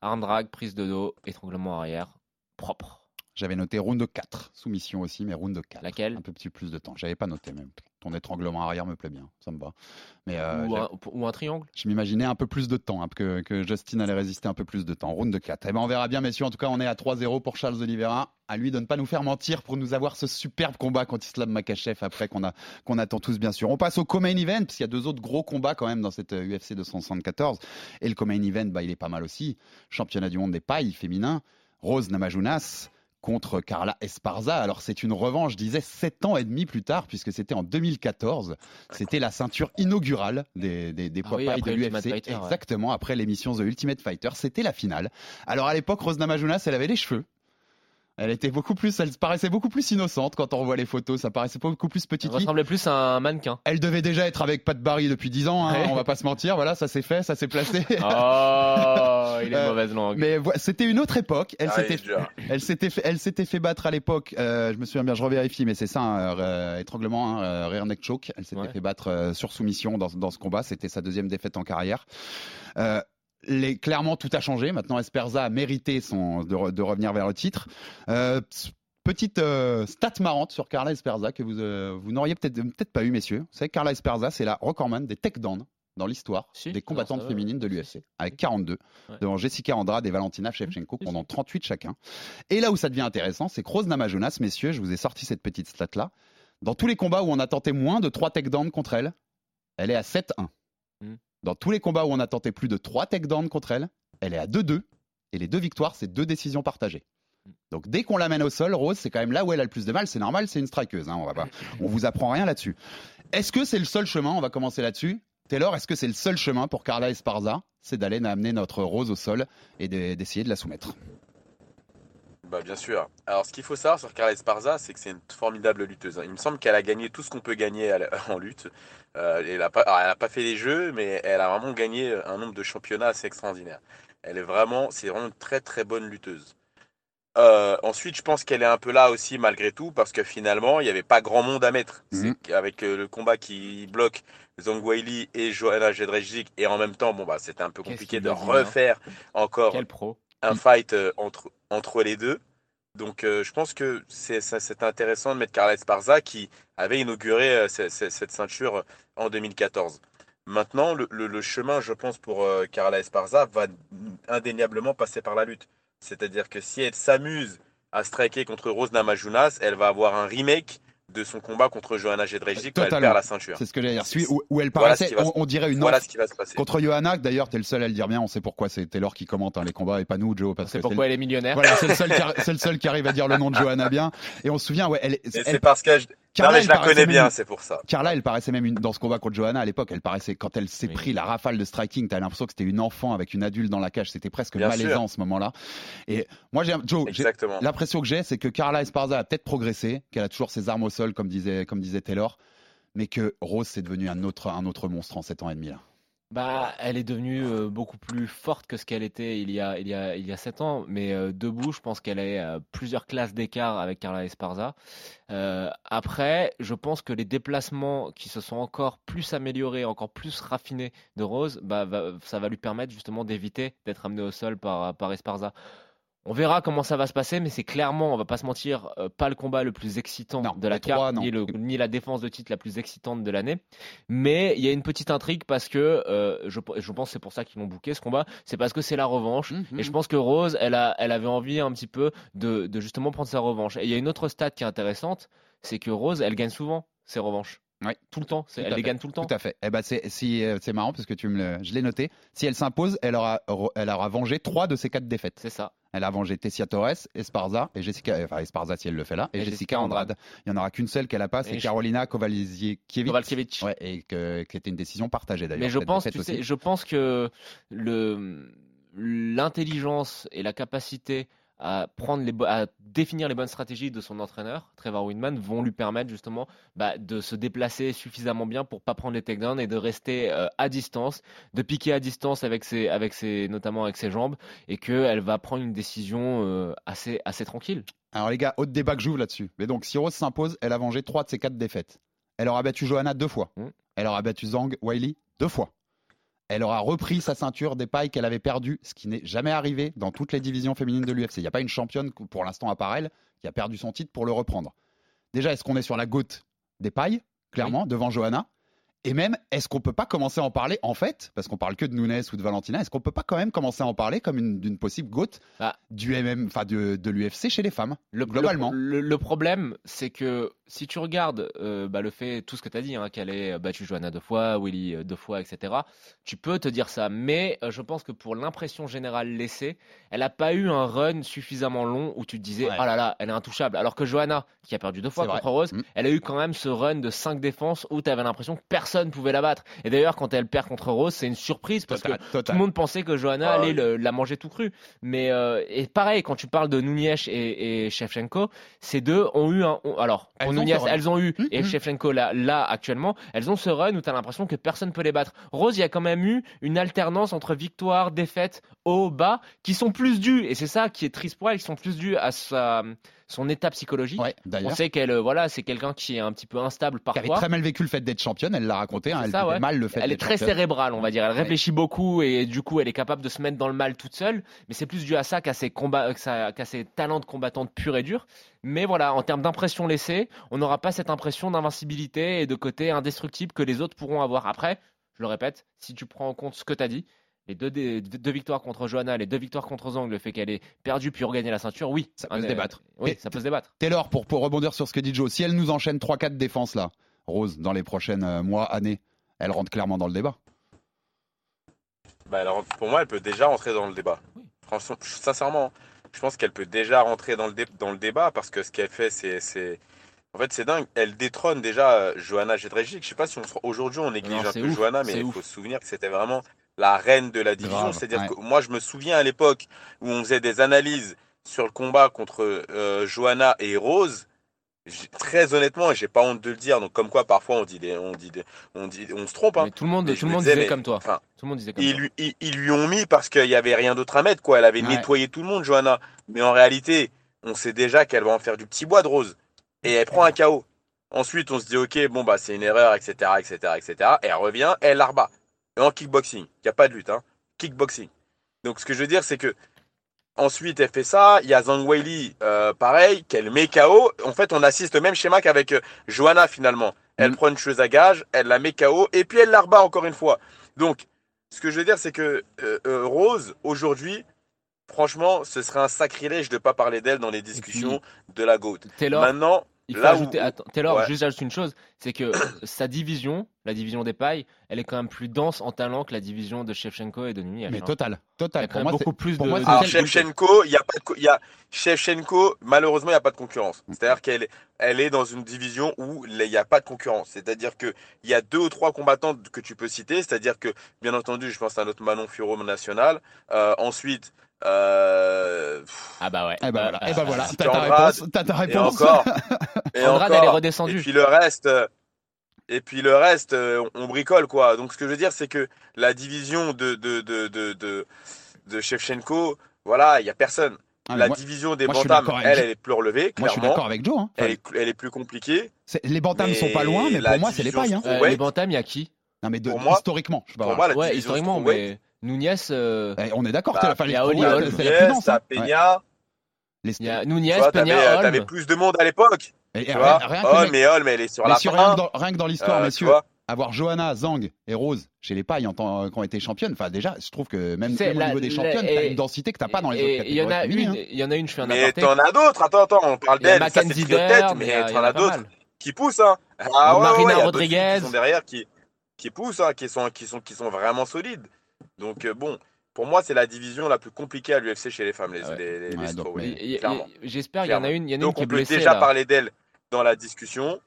arm drag, prise de dos, étranglement arrière, propre. J'avais noté round 4. Soumission aussi, mais round 4. Laquelle? Un peu petit plus de temps. J'avais pas noté même. Ton étranglement arrière me plaît bien, ça me va. Mais euh, ou, un, ou un triangle? Je m'imaginais un peu plus de temps, hein, que, que Justin allait résister un peu plus de temps. Round de 4. Eh ben, on verra bien, messieurs. En tout cas, on est à 3-0 pour Charles Oliveira. À lui de ne pas nous faire mentir pour nous avoir ce superbe combat contre Islam Makachev après qu'on attend tous, bien sûr. On passe au co-main event, puisqu'il y a deux autres gros combats quand même dans cette euh, UFC 274. Et le co-main event, bah, il est pas mal aussi. Championnat du monde des pailles féminin. Rose Namajunas contre Carla Esparza. Alors c'est une revanche, je disais, sept ans et demi plus tard, puisque c'était en 2014. C'était la ceinture inaugurale des, des, des Ah oui, de l'UFC. Ouais. Exactement, après l'émission The Ultimate Fighter. C'était la finale. Alors à l'époque, Rose Namajunas, elle avait les cheveux. Elle était beaucoup plus, elle paraissait beaucoup plus innocente quand on revoit les photos. Ça paraissait beaucoup plus petite fille. ressemblait plus à un mannequin. Elle devait déjà être avec Pat Barry depuis 10 ans, hein, Ouais. on va pas se mentir. Voilà, ça s'est fait, ça s'est placé. *laughs* Oh, il est de Euh, mauvaise langue. Mais c'était une autre époque. Elle Ah, s'était, *laughs* elle s'était fait, elle s'était fait battre à l'époque. euh, je me souviens bien, je revérifie, mais c'est ça, hein, euh, étranglement, hein, euh, rear neck choke. Elle s'était Ouais. fait battre euh, sur soumission dans, dans ce combat. C'était sa deuxième défaite en carrière. Les, clairement, tout a changé. Maintenant, Esperza a mérité son, de, re- de revenir vers le titre. Euh, Petite euh, stat marrante sur Carla Esperza que vous, euh, vous n'auriez peut-être pas eu, messieurs. Vous savez, Carla Esperza, c'est la recordman des takedowns dans l'histoire Si, des combattantes féminines de l'UFC, avec 42, Ouais. devant Jessica Andrade et Valentina Shevchenko, pendant 38 chacun. Et là où ça devient intéressant, c'est que Rose Namajunas, messieurs, je vous ai sorti cette petite stat-là, dans tous les combats où on a tenté moins de 3 takedowns contre elle, elle est à 7-1. Dans tous les combats où on a tenté plus de 3 takedowns contre elle, elle est à 2-2. Et les deux victoires, c'est deux décisions partagées. Donc dès qu'on l'amène au sol, Rose, c'est quand même là où elle a le plus de mal. C'est normal, c'est une strikeuse. Hein, on on vous apprend rien là-dessus. Est-ce que c'est le seul chemin? On va commencer là-dessus. Taylor, est-ce que c'est le seul chemin pour Carla Esparza? C'est d'aller amener notre Rose au sol et de- d'essayer de la soumettre. Bah bien sûr. Alors ce qu'il faut savoir sur Carla Esparza, c'est que c'est une formidable lutteuse. hein. Il me semble qu'elle a gagné tout ce qu'on peut gagner *laughs* en lutte. Euh, elle n'a pas, pas fait les jeux, mais elle a vraiment gagné un nombre de championnats assez extraordinaire. Elle est vraiment, c'est vraiment une très très bonne lutteuse. Euh, ensuite, je pense qu'elle est un peu là aussi malgré tout, parce que finalement, il n'y avait pas grand monde à mettre. Mhm. Qu'avec euh, le combat qui bloque Zhang Weili et Joanna Jedrzejczyk, et en même temps, bon bah c'était un peu compliqué de hein? refaire encore Quel pro. Un fight euh, entre, entre les deux. Donc euh, je pense que c'est intéressant de mettre Carla Esparza qui avait inauguré euh, ce- ce- cette ceinture en 2014. Maintenant, le, le- le chemin, je pense, pour euh, Carla Esparza va indéniablement passer par la lutte. C'est-à-dire que si elle s'amuse à striker contre Rose Namajunas, elle va avoir un remake de son combat contre Johanna Jedrzejczyk quand elle perd la ceinture. C'est ce que j'allais dire. Celui où, où elle voilà ce paraissait, qui va se- on, on dirait une Voilà ce qui va se passer. contre Johanna. D'ailleurs, t'es le seul à le dire bien. On sait pourquoi. C'est Taylor qui commente hein, les combats et pas nous, Joe. Parce C'est que pourquoi le- elle est millionnaire. Voilà, c'est le, le seul qui arrive à dire le nom de Johanna bien. Et on se souvient, ouais, elle, elle- c'est parce que je, Carla, non, mais elle je la paraissait connais bien, une- c'est pour ça. Carla, elle paraissait même une, dans ce combat contre Johanna à l'époque, elle paraissait quand elle s'est Oui. pris la rafale de striking, t'as l'impression que c'était une enfant avec une adulte dans la cage, c'était presque Bien malaisant sûr. en ce moment-là. Et moi, j'ai, Joe, l'impression que j'ai, c'est que Carla Esparza a peut-être progressé, qu'elle a toujours ses armes au sol, comme disait, comme disait Taylor, mais que Rose c'est devenu un autre, un autre monstre en 7 ans et demi là. Bah, elle est devenue euh, beaucoup plus forte que ce qu'elle était il y a il y a il y a sept ans, mais euh, debout, je pense qu'elle est à plusieurs classes d'écart avec Carla Esparza. Euh, après, je pense que les déplacements qui se sont encore plus améliorés, encore plus raffinés de Rose, bah, va- ça va lui permettre justement d'éviter d'être amené au sol par par Esparza. On verra comment ça va se passer, mais c'est clairement, on va pas se mentir, euh, pas le combat le plus excitant Non, de la carte, ni, le- ni la défense de titre la plus excitante de l'année. Mais il y a une petite intrigue parce que euh, je, je pense que c'est pour ça qu'ils l'ont booké ce combat. C'est parce que c'est la revanche. Mhm. Et je pense que Rose, elle, a, elle avait envie un petit peu de, de justement prendre sa revanche. Et il y a une autre stat qui est intéressante, c'est que Rose, elle gagne souvent ses revanches. Ouais. Tout le temps. Tout Elle les fait. gagne tout le temps. Tout à fait. Eh ben c'est si, euh, marrant parce que tu me le, je l'ai noté. Si elle s'impose, elle aura, elle aura vengé trois de ses quatre défaites. C'est ça. Elle a vengé Tessia Torres, Esparza et Jessica, enfin Esparza si elle le fait là, et, Et Jessica Andrade. Andrade. Il y en aura qu'une seule qu'elle a pas, c'est Carolina. Kovalkiewicz. Ouais, et que, qui était une décision partagée d'ailleurs. Mais je pense, tu sais, je pense que le l'intelligence et la capacité à prendre les à définir les bonnes stratégies de son entraîneur Trevor Winman vont lui permettre justement bah, de se déplacer suffisamment bien pour pas prendre les takedowns et de rester euh, à distance, de piquer à distance avec ses avec ses notamment avec ses jambes et que elle va prendre une décision euh, assez assez tranquille. Alors les gars, autre débat que j'ouvre là-dessus. Mais donc si Rose s'impose, elle a vengé trois de ses quatre défaites. Elle aura battu Johanna deux fois. Mm. Elle aura battu Zhang Weili deux fois. Elle aura repris sa ceinture des pailles qu'elle avait perdues, ce qui n'est jamais arrivé dans toutes les divisions féminines de l'UFC. Il n'y a pas une championne, pour l'instant à part elle, qui a perdu son titre pour le reprendre. Déjà, est-ce qu'on est sur la goutte des pailles, clairement, devant Johanna? Et même, est-ce qu'on peut pas commencer à en parler, en fait, parce qu'on parle que de Nunes ou de Valentina, est-ce qu'on peut pas quand même commencer à en parler comme une- d'une possible goutte Ah. du MM, enfin de, de l'UFC chez les femmes Le, Globalement? Le, le- le problème, c'est que si tu regardes euh, bah, le fait, tout ce que tu as dit, hein, qu'elle ait battu Johanna deux fois, Willy euh, deux fois, etc., tu peux te dire ça. Mais euh, je pense que pour l'impression générale laissée, elle n'a pas eu un run suffisamment long où tu te disais, Ouais. oh là là, elle est intouchable. Alors que Johanna, qui a perdu deux fois contre Rose, Mm. elle a eu quand même ce run de 5 défenses où tu avais l'impression que personne pouvait la battre. Et d'ailleurs, quand elle perd contre Rose, c'est une surprise parce que Total, tout le monde pensait que Johanna Ah allait le- la manger tout cru. Mais euh, et pareil, quand tu parles de Nunez et, et Shevchenko, ces deux ont eu un. ont- alors, Nunez, elles ont eu, Mhm. et Shevchenko là, là actuellement, elles ont ce run où tu as l'impression que personne peut les battre. Rose, il y a quand même eu une alternance entre victoire, défaite, haut, bas, qui sont plus dues, et c'est ça qui est triste pour elle, qui sont plus dues à sa, son état psychologique. Ouais, On sait qu'elle, euh, voilà, c'est quelqu'un qui est un petit peu instable Qui avait parfois. très mal vécu le fait d'être championne, elle l'a raconté, hein, elle ça, ouais. mal le fait Elle est très championne. cérébrale, on va dire. Elle Ouais. réfléchit beaucoup et du coup, elle est capable de se mettre dans le mal toute seule. Mais c'est plus dû à ça qu'à ses, combats, ça- qu'à ses talents de combattante pure et dure. Mais voilà, en termes d'impression laissée, on n'aura pas cette impression d'invincibilité et de côté indestructible que les autres pourront avoir. Après, je le répète, si tu prends en compte ce que tu as dit, les deux, dé- deux victoires contre Johanna, les deux victoires contre Zang, le fait qu'elle ait perdu puis regagné la ceinture, oui. Ça peut Un, se euh, débattre. Oui, Et- ça peut se débattre. Taylor, pour, pour rebondir sur ce que dit Joe, si elle nous enchaîne 3-4 défenses là, Rose, dans les prochains euh, mois, années, elle rentre clairement dans le débat. Bah, elle rentre- pour moi, elle peut déjà rentrer dans le débat. Franchement, sincèrement, je pense qu'elle peut déjà rentrer dans le, dé- dans le débat parce que ce qu'elle fait, c'est. En fait, c'est dingue. Elle détrône déjà euh, Johanna Jedrzejczyk. Je sais pas si on aujourd'hui on néglige Non, un peu ouf, Johanna, mais il ouf. faut se souvenir que c'était vraiment la reine de la division. C'est-à-dire ouais. que moi, je me souviens à l'époque où on faisait des analyses sur le combat contre euh, Johanna et Rose. Très honnêtement, et j'ai pas honte de le dire, donc comme quoi parfois on dit des, on dit des- on dit, on se trompe. hein. Mais tout le monde, tout le monde disait mais, comme toi. enfin, Tout le monde disait comme ils toi. lui, ils, ils lui ont mis parce qu'il y avait rien d'autre à mettre, quoi. Elle avait Ouais. nettoyé tout le monde, Johanna. Mais en réalité, on sait déjà qu'elle va en faire du petit bois de rose. Et elle prend un KO. Ensuite, on se dit, ok, bon, bah, c'est une erreur, etc., etc., etc. Et elle revient, elle la rebat. Et en kickboxing. Il n'y a pas de lutte, hein. Kickboxing. Donc, ce que je veux dire, c'est que. Ensuite, elle fait ça. Il y a Zhang Weili, euh, pareil, qu'elle met KO. En fait, on assiste au même schéma qu'avec euh, Johanna, finalement. Elle Mhm. prend une chose à gage, elle la met KO, et puis elle la rebat encore une fois. Donc, ce que je veux dire, c'est que euh, euh, Rose, aujourd'hui, franchement, ce serait un sacrilège de ne pas parler d'elle dans les discussions de la GOAT. Taylor, Maintenant, il faut là ajouter. où- attends, Taylor, Ouais. juste j'ajoute une chose, c'est que *coughs* sa division, la division des pailles, elle est quand même plus dense en talent que la division de Shevchenko et de Nunez. Mais total, Il y total. a quand Pour même moi, beaucoup plus pour de. moi, Alors. Shevchenko, il y a pas de, il y a Shevchenko, malheureusement, il n'y a pas de concurrence. C'est-à-dire qu'elle est- elle est dans une division où il n'y a pas de concurrence. C'est-à-dire qu'il y a deux ou trois combattantes que tu peux citer. C'est-à-dire que, bien entendu, je pense à notre Manon Furo national. Euh, ensuite, euh, Ah bah ouais. Eh ben voilà, Ah, eh ben ah, voilà. ah. T'as ta réponse. T'as ta et encore. *laughs* Et Andrade, encore. elle est redescendue. Et puis le reste, et puis le reste, euh, on bricole quoi. Donc ce que je veux dire, c'est que la division de de de de de, de Shevchenko, voilà, il y a personne. Ah, la moi, division des bantams, elle, elle est plus relevée, moi, je suis d'accord avec Joe. hein. Elle est, elle est plus compliquée. Les bantams mais sont pas loin, mais pour moi, c'est les pailles. hein. Euh. Les bantams, il y a qui? Non, mais de- Pour moi- historiquement, je sais pas. Pour voilà. moi, la Ouais, division historiquement, mais Nunez, euh, Eh, on est d'accord. Bah, il y a Oli Ouais. Peña, Les- il y a Nunez, Peña, euh, t'avais plus de monde à l'époque. Et- et Holm, mais Holm, elle est sur la Messieurs, fin. rien que dans, rien que dans l'histoire, Euh, messieurs, avoir Johanna, Zhang et Rose chez les pailles en tant qui ont été championnes, enfin déjà, je trouve que même, au niveau des championnes, et- t'as une densité que t'as pas dans les Et autres il y en a catégories une, hein. il y en a une, je fais un Mais t'en as d'autres. Attends, attends, on parle d'elle. Ça, c'est tête, Dern, il y mais a- il y t'en en as d'autres qui poussent. Hein. Ah, ouais, Marina ouais, il y a d'autres Rodriguez. qui sont derrière qui, qui poussent, hein, qui, sont, qui, sont, qui sont vraiment solides. Donc, euh, bon, pour moi, c'est la division la plus compliquée à l'UFC chez les femmes, les, Ah ouais. les, les, Ouais, J'espère, il y en a une, y en a une Donc, qui est on peut déjà là. parler d'elle dans la discussion.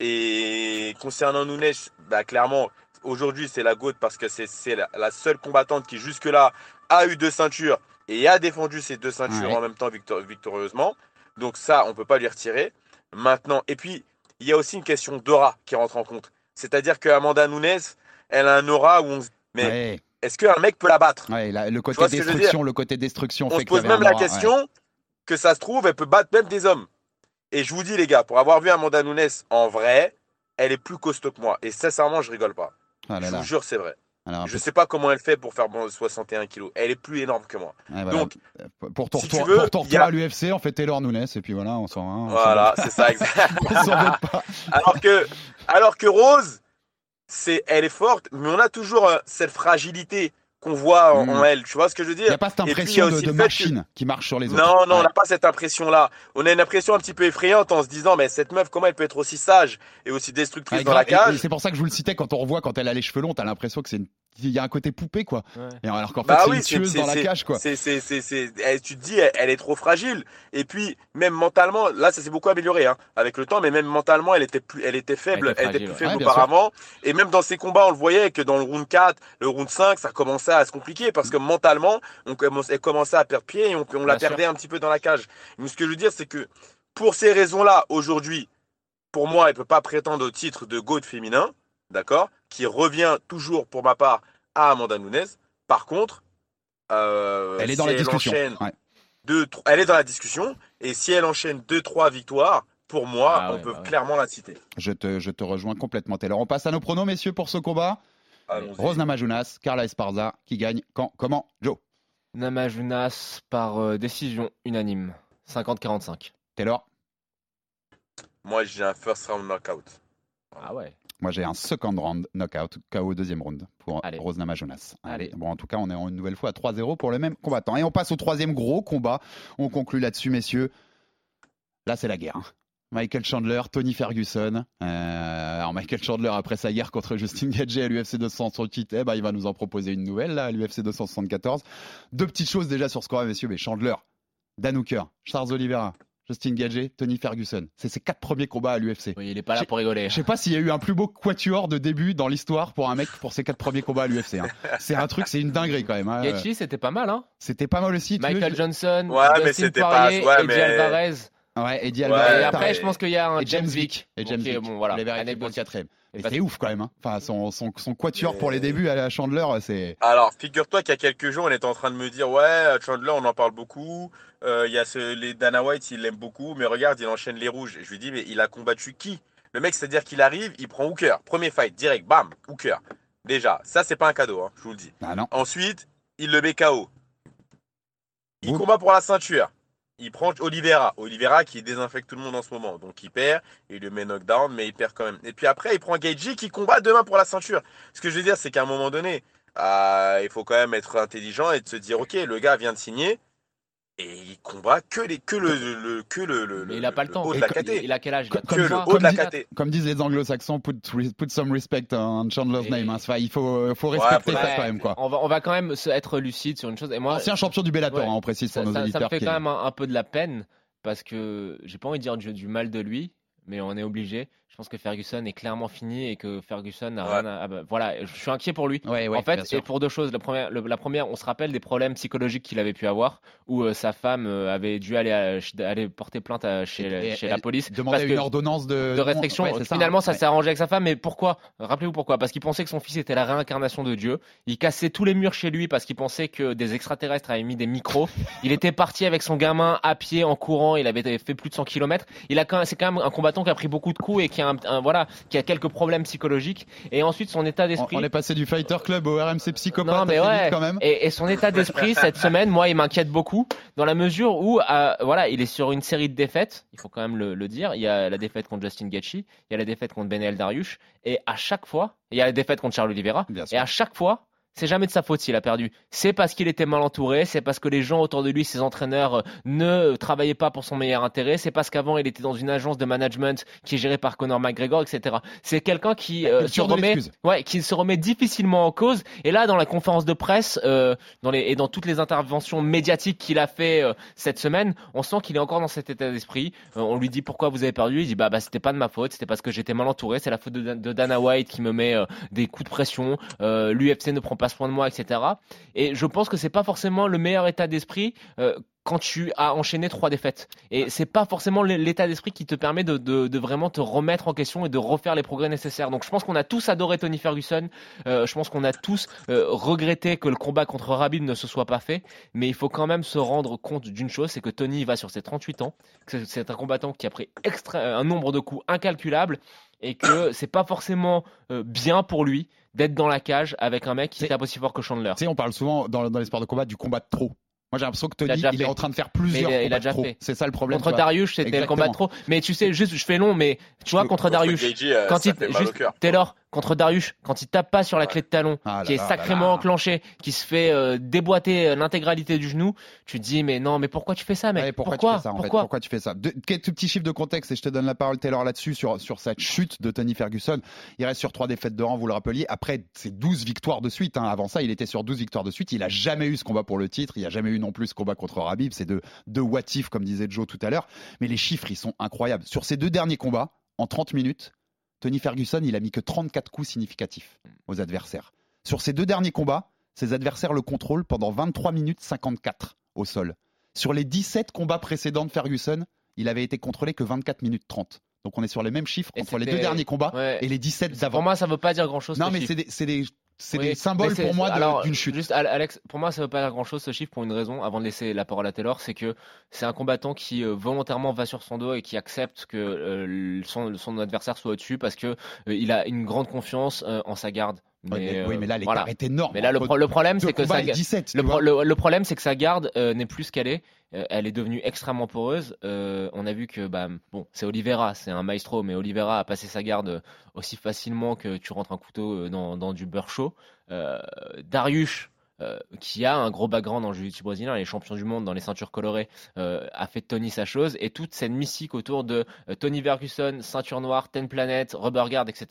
Et concernant Nunes, bah, clairement, aujourd'hui, c'est la GOAT parce que c'est la, la seule combattante qui, jusque-là, a eu deux ceintures et a défendu ces deux ceintures en même temps victor- victorieusement. Donc, ça, on ne peut pas lui retirer. Maintenant, et puis, il y a aussi une question d'aura qui rentre en compte. C'est-à-dire que Amanda Nunes, elle a un aura où on se mais Ouais, est-ce qu'un mec peut la battre? Ouais, le côté destruction, le côté destruction on fait se pose même la ouais. question que ça se trouve, elle peut battre même des hommes. Et je vous dis, les gars, pour avoir vu Amanda Nunes en vrai, elle est plus costaud que moi. Et sincèrement, je rigole pas. Ah là je vous jure, c'est vrai. Alors, Je sais pas comment elle fait pour faire bon, 61 kilos. Elle est plus énorme que moi. voilà. Donc, pour ton si retour, pour ton a- à l'UFC, on fait Taylor Nunes et puis voilà, on s'en s'en voilà, c'est ça, *laughs* alors que, alors que Rose, c'est, elle est forte, mais on a toujours euh, cette fragilité qu'on voit en, Mm. en elle. Tu vois ce que je veux Il n'y dire a pas cette puis, impression de, que- machine qui marche sur les autres. Non, non, on n'a pas cette impression-là. On a une impression un petit peu effrayante en se disant, mais cette meuf, comment elle peut être aussi sage et aussi destructrice Ouais, dans la cage? C'est pour ça que je vous le citais quand on revoit quand elle a les cheveux longs, t'as l'impression que c'est une... il y a un côté poupée quoi. Ouais. Et alors qu'en fait Bah c'est oui, une c'est- tueuse dans la cage quoi. C'est, c'est, c'est, c'est- elle- tu te dis, elle, elle est trop fragile. Et puis, même mentalement, là, ça s'est beaucoup amélioré hein, avec le temps, mais même mentalement, elle était, plus, elle était faible, Elle était elle était fragile, plus faible Ouais, auparavant. Et même dans ses combats, on le voyait que dans le round 4, le round 5, ça commençait à se compliquer parce que mentalement, on commence- elle commençait à perdre pied et on, on la Bien sûr. perdait un petit peu dans la cage. Mais ce que je veux dire, c'est que pour ces raisons-là, aujourd'hui, pour moi, elle peut pas prétendre au titre de GOAT féminin, d'accord? Qui revient toujours, pour ma part, à Amanda Nunes. Par contre, euh, Elle est dans si la discussion. enchaîne Ouais. deux, tro- elle est dans la discussion. Et si elle enchaîne 2-3 victoires, pour moi, Ah on ouais, peut bah ouais. clairement la citer. Je te, je te rejoins complètement Taylor. On passe à nos pronos messieurs pour ce combat. Rose Namajunas, Carla Esparza qui gagne quand comment Joe? Namajunas par euh, décision unanime. 50-45. Taylor? Moi, j'ai un first round knockout. Ah ouais. Moi, j'ai un second round knockout, KO deuxième round pour Allez. Rose Namajunas. Allez. Allez. Bon, en tout cas, on est une nouvelle fois à 3-0 pour le même combattant. Et on passe au troisième gros combat. On conclut là-dessus, messieurs. Là, c'est la guerre. hein. Michael Chandler, Tony Ferguson. Euh, alors Michael Chandler, après sa guerre contre Justin Gagey à l'UFC 268, eh ben, il va nous en proposer une nouvelle là, à l'UFC 274. Deux petites choses déjà sur ce combat, messieurs. Mais Chandler, Dan Hooker, Charles Oliveira, Justin Gagey, Tony Ferguson. C'est ses quatre premiers combats à l'UFC. Oui, il est pas là pour rigoler. Je sais pas s'il y a eu un plus beau quatuor de début dans l'histoire pour un mec pour ses quatre premiers combats à l'UFC. hein. C'est un truc, c'est une dinguerie quand même. hein. Gaethje, c'était pas mal, hein. C'était pas mal aussi. veux, Michael Johnson, Ouais, mais Dustin c'était pas- Poirier, ouais, Eddie mais- Alvarez. Ouais, Eddie Ouais, Alvarez. Et après, mais- je pense qu'il y a un Et James Vick. Et James Vick. bon, voilà. Je l'ai vérifié Année pour le bonne. quatrième. Et c'est ouf quand même. hein. Enfin, son, son, son quatuor pour les débuts à la Chandler, c'est. Alors, figure-toi qu'il y a quelques jours, on était en train de me dire, ouais, Chandler, on en parle beaucoup. Euh, Il y a ce, les Dana White, il l'aime beaucoup, mais regarde, il enchaîne les rouges. Je lui dis, mais il a combattu qui? Le mec, c'est-à-dire qu'il arrive, il prend Hooker. Premier fight, direct, bam, Hooker. Déjà, ça, c'est pas un cadeau, hein, je vous le dis. Ah non. Ensuite, il le met KO. Il combat pour la ceinture. Il prend Oliveira. Oliveira qui désinfecte tout le monde en ce moment. Donc il perd, il le met knockdown, mais il perd quand même. Et puis après, il prend Gaethje qui combat demain pour la ceinture. Ce que je veux dire, c'est qu'à un moment donné, euh, il faut quand même être intelligent et de se dire, ok, le gars vient de signer et il combat que les que le, le- que le, le- Mais il a pas le temps. haut de la caté. Il a quel âge Il a Comme- Que le 33, haut de la dit- 34. caté. Comme disent les anglo-saxons, put, put some respect on Chandler's Et- name. hein. Enfin, il faut, faut respecter ça Ouais, quand même. quoi. On va, on va quand même être lucide sur une chose. Et moi, Ancien champion du Bellator, Ouais. hein, on précise pour ça, nos ça- ça auditeurs. me fait qui- quand même un, un peu de la peine parce que j'ai pas envie de dire du, du mal de lui, mais on est obligé. Je pense que Ferguson est clairement fini et que Ferguson n'a Ouais. rien à. ah bah, voilà, je suis inquiet pour lui. Ouais, ouais, en fait, et pour deux choses. La première, le- la première, on se rappelle des problèmes psychologiques qu'il avait pu avoir, où euh, sa femme euh, avait dû aller, à- aller porter plainte à- chez, Et- chez et la police. Demandait parce une que- ordonnance de, de restriction. Ouais, c'est ça, Finalement, hein. ça Ouais. s'est arrangé avec sa femme, mais pourquoi? Rappelez-vous pourquoi? Parce qu'il pensait que son fils était la réincarnation de Dieu. Il cassait tous les murs chez lui parce qu'il pensait que des extraterrestres avaient mis des micros. Il était parti avec son gamin à pied, en courant. Il avait fait plus de 100 km. Il a quand même, c'est quand même un combattant qui a pris beaucoup de coups et qui a, un, un- voilà, qui a quelques problèmes psychologiques. Et ensuite, son état d'esprit. on est passé du Fighter Club au RMC psychopathe Non, mais ouais. vite quand même. Et, et son état d'esprit cette semaine, moi, il m'inquiète beaucoup dans la mesure où, euh, voilà, il est sur une série de défaites. Il faut quand même le, le dire. Il y a la défaite contre Justin Gaethje, il y a la défaite contre Benel Dariush, et à chaque fois, il y a la défaite contre Charles Oliveira. Et à chaque fois, c'est jamais de sa faute s'il a perdu. C'est parce qu'il était mal entouré, c'est parce que les gens autour de lui, ses entraîneurs, euh, ne travaillaient pas pour son meilleur intérêt, c'est parce qu'avant il était dans une agence de management qui est gérée par Conor McGregor, etc. C'est quelqu'un qui euh, se remet, ouais, qui se remet difficilement en cause. Et là, dans la conférence de presse, euh, dans les, et dans toutes les interventions médiatiques qu'il a fait euh, cette semaine, on sent qu'il est encore dans cet état d'esprit. On lui dit pourquoi vous avez perdu, il dit bah, bah c'était pas de ma faute, c'était parce que j'étais mal entouré, c'est la faute de, de Dana White qui me met des coups de pression, l'UFC ne prend pas soin de moi, etc. Et je pense que c'est pas forcément le meilleur état d'esprit. euh, quand tu as enchaîné trois défaites. Et c'est pas forcément l'état d'esprit qui te permet de, de, de vraiment te remettre en question et de refaire les progrès nécessaires. Donc je pense qu'on a tous adoré Tony Ferguson. Euh, je pense qu'on a tous euh, regretté que le combat contre Rabib ne se soit pas fait. Mais il faut quand même se rendre compte d'une chose, c'est que Tony va sur ses 38 ans. C'est c'est un combattant qui a pris extra, un nombre de coups incalculable et que c'est pas forcément euh, bien pour lui d'être dans la cage avec un mec qui tape aussi fort que Chandler. Tu sais, on parle souvent dans, dans les sports de combat du combat de trop. Moi, j'ai l'impression que Il a Tony, déjà il, est en train de faire plusieurs Mais il a- il a combats de déjà trop. fait. C'est ça le problème. Contre. Darius, c'était le combat de trop. Mais tu sais, juste, je fais long, mais tu vois, contre Darius, euh, quand il, juste. Taylor, contre Darius, quand il tape pas sur la clé de talon, Ah là qui est là sacrément là enclenché, qui se fait euh, déboîter euh, l'intégralité du genou, tu te dis, mais non, mais pourquoi tu fais ça, mec? Ouais, pourquoi, Pourquoi? tu fais ça en fait? Pourquoi? Pourquoi tu fais ça? Deux- Quelques petits chiffres de contexte et je te donne la parole Taylor là-dessus sur, sur cette chute de Tony Ferguson. Il reste sur trois défaites de rang, vous le rappeliez. Après, c'est 12 victoires de suite. hein. Avant ça, il était sur 12 victoires de suite. Il a jamais eu ce combat pour le titre. Il a jamais eu non plus ce combat contre Rabib. C'est de, de what if, comme disait Joe tout à l'heure. Mais les chiffres, ils sont incroyables. Sur ces deux derniers combats, en 30 minutes, Tony Ferguson, il a mis que 34 coups significatifs aux adversaires. Sur ces deux derniers combats, ses adversaires le contrôlent pendant 23 minutes 54 au sol. Sur les 17 combats précédents de Ferguson, il avait été contrôlé que 24 minutes 30. Donc on est sur les mêmes chiffres entre les deux derniers combats Ouais. et les 17 Pour d'avant. moi, ça veut pas dire grand chose. Non, mais c'est des, c'est des, c'est Oui, des symboles pour moi d'une chute. Juste, Al- Alex, pour moi, ça veut pas dire grand chose ce chiffre pour une raison. Avant de laisser la parole à Taylor, c'est que c'est un combattant qui euh, volontairement va sur son dos et qui accepte que euh, son, son adversaire soit au-dessus parce que euh, il a une grande confiance euh, en sa garde. Ouais, mais- oui, mais là, l'écart est énorme Mais là, le, entre pro- le problème, c'est que combats ça, et 17, le, tu pro- vois. le- le problème, c'est que sa garde euh, n'est plus ce qu'elle est. Euh, elle est devenue extrêmement poreuse. Euh, on a vu que, bah, bon, c'est Oliveira, c'est un maestro, mais Oliveira a passé sa garde euh, aussi facilement que tu rentres un couteau euh, dans, dans du beurre chaud. Euh, Darius, euh, qui a un gros background en jiu-jitsu brésilien, il est champion du monde dans les ceintures colorées, euh, a fait de Tony sa chose. Et toute cette mystique autour de euh, Tony Ferguson, ceinture noire, Ten Planet, Rubber Guard, etc.,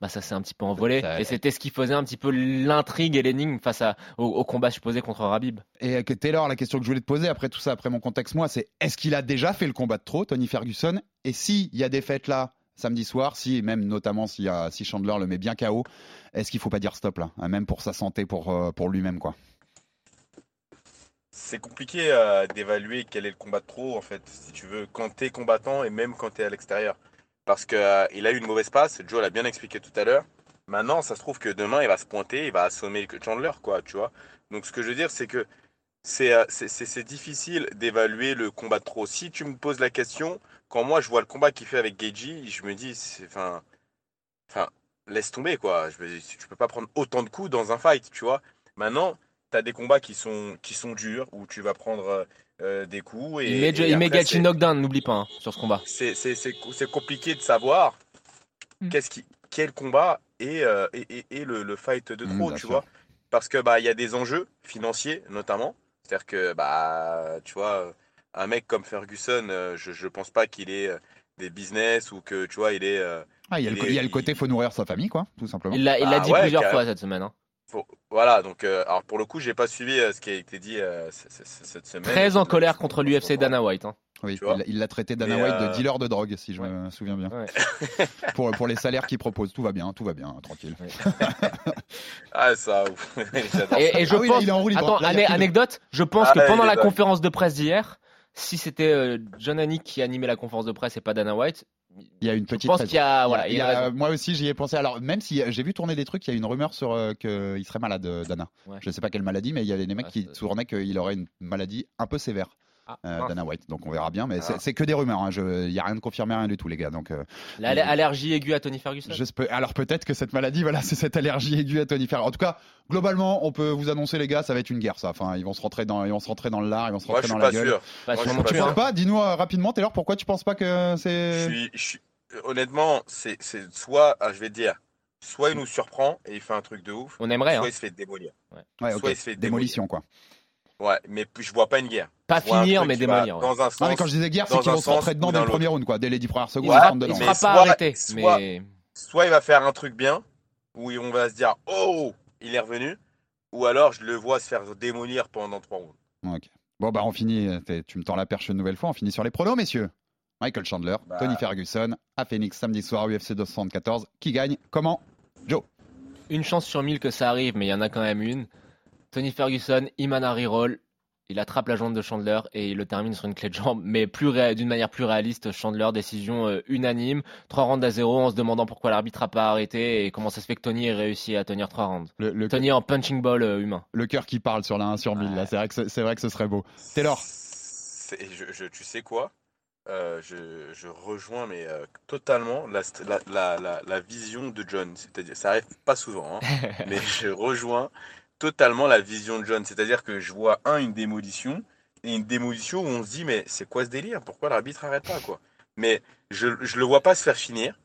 bah, ça s'est un petit peu envolé. Ça- Et c'était ce qui faisait un petit peu l'intrigue et l'énigme face à, au, au combat supposé contre Rabib. Et que Taylor, la question que je voulais te poser après tout ça, après mon contexte, moi, c'est est-ce qu'il a déjà fait le combat de trop, Tony Ferguson? Et s'il y a des fêtes là, samedi soir, si même notamment si, Chandler le met bien KO, est-ce qu'il faut pas dire stop là hein, Même pour sa santé, pour, euh, pour lui-même, quoi? C'est compliqué euh, d'évaluer quel est le combat de trop, en fait, si tu veux, quand t'es combattant et même quand t'es à l'extérieur. Parce qu'il a eu une mauvaise passe, Joe l'a bien expliqué tout à l'heure. Maintenant, ça se trouve que demain, il va se pointer, il va assommer Chandler, quoi, tu vois. Donc, ce que je veux dire, c'est que euh, c'est difficile d'évaluer le combat de trop. Si tu me poses la question, quand moi, je vois le combat qu'il fait avec Geji, je me dis, enfin, enfin, laisse tomber, quoi. Je me dis, tu peux pas prendre autant de coups dans un fight, tu vois. Maintenant, tu as des combats qui sont, qui sont durs, où tu vas prendre euh, euh, des coups. Et, il met, et il met knockdown, n'oublie pas, hein, sur ce combat. c'est c'est- c'est co- c'est compliqué de savoir Mm. qu'est-ce qui, quel combat est, euh, est- est- est le, le fight de Mm, trop, tu sûr. vois. Parce que bah il y a des enjeux financiers notamment. C'est-à-dire que bah tu vois un mec comme Ferguson, euh, je je pense pas qu'il ait euh, des business ou que tu vois il est euh, Ah, il y a, le, il est- il y a le côté faut nourrir sa famille, quoi, tout simplement. Il l'a Bah dit ouais, plusieurs fois cette semaine. hein. faut- voilà donc euh, alors pour le coup j'ai pas suivi euh, ce qui a été dit euh, cette semaine. Très en colère contre l'UFC Dana White. hein. Oui, il- l'a traité Dana White de dealer de drogue, si je me souviens bien. Ouais. *laughs* pour, pour les salaires qu'il propose, tout va bien, tout va bien, tranquille. *laughs* Ah ça ouf. *laughs* Et, et je Ah oui, là, pense. il est en roue libre. Attends, Là, anecdote, je pense Ah, que là, pendant la conférence de presse d'hier, si c'était euh, John Anik qui animait la conférence de presse et pas Dana White, Il y a une je petite pense raison. qu'il y a, Il y a- voilà, il y a a- moi aussi, j'y ai pensé. Alors, même si euh, j'ai vu tourner des trucs, il y a une rumeur sur euh, qu'il serait malade, Dana. Ouais. Je ne sais pas quelle maladie, mais il y avait des mecs qui tournaient qu'il aurait une maladie un peu sévère. Ah, euh. Dana White, donc on verra bien, mais c'est- Ah. c'est que des rumeurs. hein. Il n'y a rien de confirmé, rien du tout, les gars. Donc, euh, L'al- Allergie aiguë à Tony Ferguson. je peux- alors peut-être que cette maladie, *laughs* voilà, c'est cette allergie aiguë à Tony Ferguson. En tout cas, globalement, on peut vous annoncer, les gars, ça va être une guerre, ça. Enfin, ils vont se rentrer dans, ils vont se rentrer dans le lard, ils vont se rentrer dans la pas gueule. sûr. Pas Moi, sûr je suis Tu plus, penses hein. pas? Dis-nous euh, rapidement, Taylor, pourquoi tu penses pas que c'est honnêtement, c'est soit, ah, je vais te dire, soit il nous surprend et il fait un truc de ouf, On aimerait, soit hein. il se fait démolir. Ouais, soit il se fait démolition, quoi. Ouais, mais puis je vois pas une guerre. Pas finir, mais démolir. ouais. Dans un sens. Non, mais quand je disais guerre, c'est qu'ils vont se rentrer dedans dès dans le premier round, quoi. Dès les 10 premières secondes, Ouais, Il ne mais sera pas soit- arrêté. soit- Mais Soit il va faire un truc bien, où on va se dire, oh, il est revenu, ou alors je le vois se faire démolir pendant trois rounds. Ok. Bon, bah, on finit. euh, Tu me tends la perche une nouvelle fois. On finit sur les pronos, messieurs. Michael Chandler, Bah. Tony Ferguson, à Phoenix samedi soir, UFC 274. Qui gagne? Comment? Joe. une chance sur mille que ça arrive, mais il y en a quand même une. Tony Ferguson, Iman Roll, il attrape la jambe de Chandler et il le termine sur une clé de jambe, mais plus ré- d'une manière plus réaliste. Chandler, décision euh, unanime, 3 rounds à 0 en se demandant pourquoi l'arbitre a pas arrêté et comment ça se fait que Tony ait réussi à tenir 3 rounds. Le, le, Tony en punching ball euh, humain. le cœur qui parle sur la 1 sur 1000. Là, Ouais. c'est vrai que c'est c'est vrai que ce serait beau. Taylor. C'est- je- je- tu sais quoi? Euh, je, je rejoins mais euh, totalement la, st- la, la, la, la vision de John. C'est-à-dire, ça arrive pas souvent, hein, *laughs* mais je rejoins totalement la vision de John. C'est-à-dire que je vois un une démolition et une démolition où on se dit mais c'est quoi ce délire? Pourquoi l'arbitre arrête pas quoi? Mais je je le vois pas se faire finir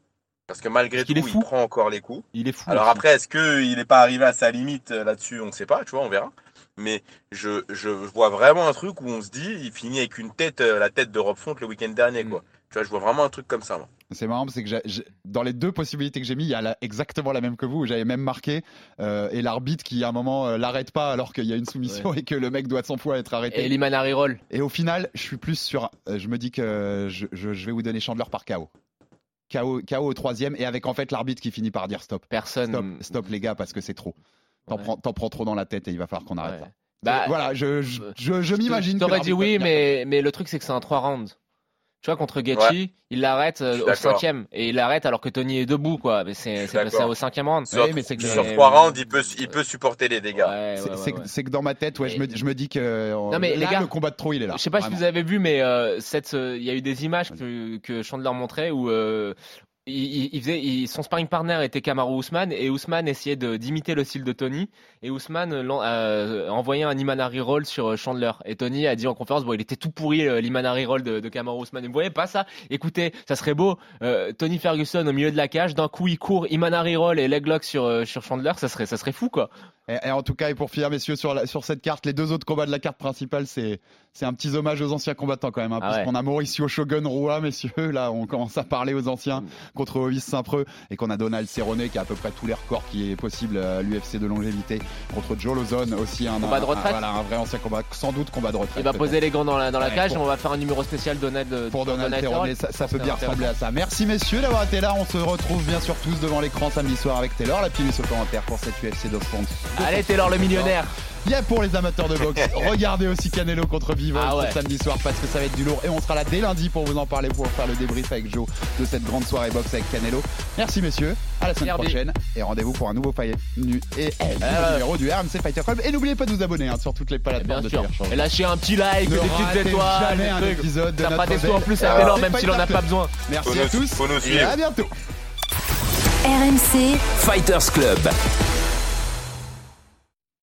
parce que malgré tout il prend encore les coups. Il est fou. Alors après, est-ce qu'il n'est pas arrivé à sa limite euh, là-dessus? On ne sait pas, tu vois, on verra. Mais je, je vois vraiment un truc où on se dit, il finit avec une tête, euh, la tête de Rob Font le week-end dernier, Mm. quoi. Tu vois, je vois vraiment un truc comme ça, moi. C'est marrant, c'est que dans les deux possibilités que j'ai mis, il y a la- exactement la même que vous. où J'avais même marqué euh, et l'arbitre qui à un moment euh, l'arrête pas alors qu'il y a une soumission et que le mec doit 100 fois être arrêté. Et l'Iman Roll. Et au final, je suis plus sur. euh, je me dis que je, je- je vais vous donner Chandler par KO. KO, KO au troisième et avec en fait l'arbitre qui finit par dire stop. Personne. Stop, stop les gars parce que c'est trop. T'en Ouais. prends, trop dans la tête et il va falloir qu'on arrête Ouais. ça. Bah, voilà, je, je, je, je m'imagine. que T'aurais dit oui, mais, mais le truc c'est que c'est un 3 rounds. Tu vois, contre Gaethje, il l'arrête euh, au cinquième. Et il l'arrête alors que Tony est debout, quoi. Mais c'est passé au cinquième round. Sur, Oui, mais c'est que- sur Mais- trois rounds, il peut, il peut supporter les dégâts. Ouais, C'est ouais, ouais, que- ouais. c'est que dans ma tête, ouais, je, me, je me dis que euh, Non, mais là, les gars, le combat de trop, il est là. Je sais pas si vous avez vu, mais euh, cette, euh, il y a eu des images que, que Chandler montrait où, euh, il, il- il faisait, il- son sparring partner était Kamaru Ousmane et Ousmane essayait de- d'imiter le style de Tony et Ousmane euh, a envoyé un Imanari roll sur euh, Chandler et Tony a dit en conférence bon il était tout pourri euh, l'Imanari roll de, de Kamaru Ousmane. Vous voyez pas ça? Écoutez, ça serait beau. euh, Tony Ferguson au milieu de la cage, d'un coup il court Imanari roll et leg lock sur euh, sur Chandler, ça serait ça serait fou quoi. Et, et en tout cas, et pour finir, messieurs, sur, la- sur cette carte, les deux autres combats de la carte principale, c'est c'est un petit hommage aux anciens combattants quand même. Hein, Ah ouais. puisqu'on a Mauricio Shogun Rua, messieurs. Là, on commence à parler aux anciens contre Ovis Saint-Preux. Et qu'on a Donald Cerrone qui a à peu près tous les records qui est possible à l'UFC de longévité. Contre Joe Lozon, aussi un, Combat de un- retraite. voilà, un vrai ancien combat. Sans doute combat de retraite. Il va poser les gants dans la dans la Ouais, cage pour- on va faire un numéro spécial Donald euh, pour Donald Cerrone. ça, ça peut bien ressembler à ça. Merci messieurs d'avoir été là. On se retrouve bien sûr tous devant l'écran samedi soir avec Taylor. La pilule commentaire pour cette UFC 230. Allez Taylor le millionnaire. Il y a pour les amateurs de boxe. *laughs* Regardez aussi Canelo contre Vivol Ah ouais. ce samedi soir parce que ça va être du lourd. Et on sera là dès lundi pour vous en parler, pour faire le débrief avec Joe de cette grande soirée boxe avec Canelo. Merci messieurs. À la semaine Merci. prochaine. Et rendez-vous pour un nouveau, fight- nu- et, nouveau ouais. numéro du RMC Fighter Club. Et n'oubliez pas de vous abonner hein, sur toutes les Bien plateformes de. Et lâchez un petit like, Ne des petites étoiles, jamais des un trucs. épisode de notre des sous en plus à Taylor même s'il en a pas besoin. Merci Faut à nous- tous. et à bientôt. RMC Fighters Club.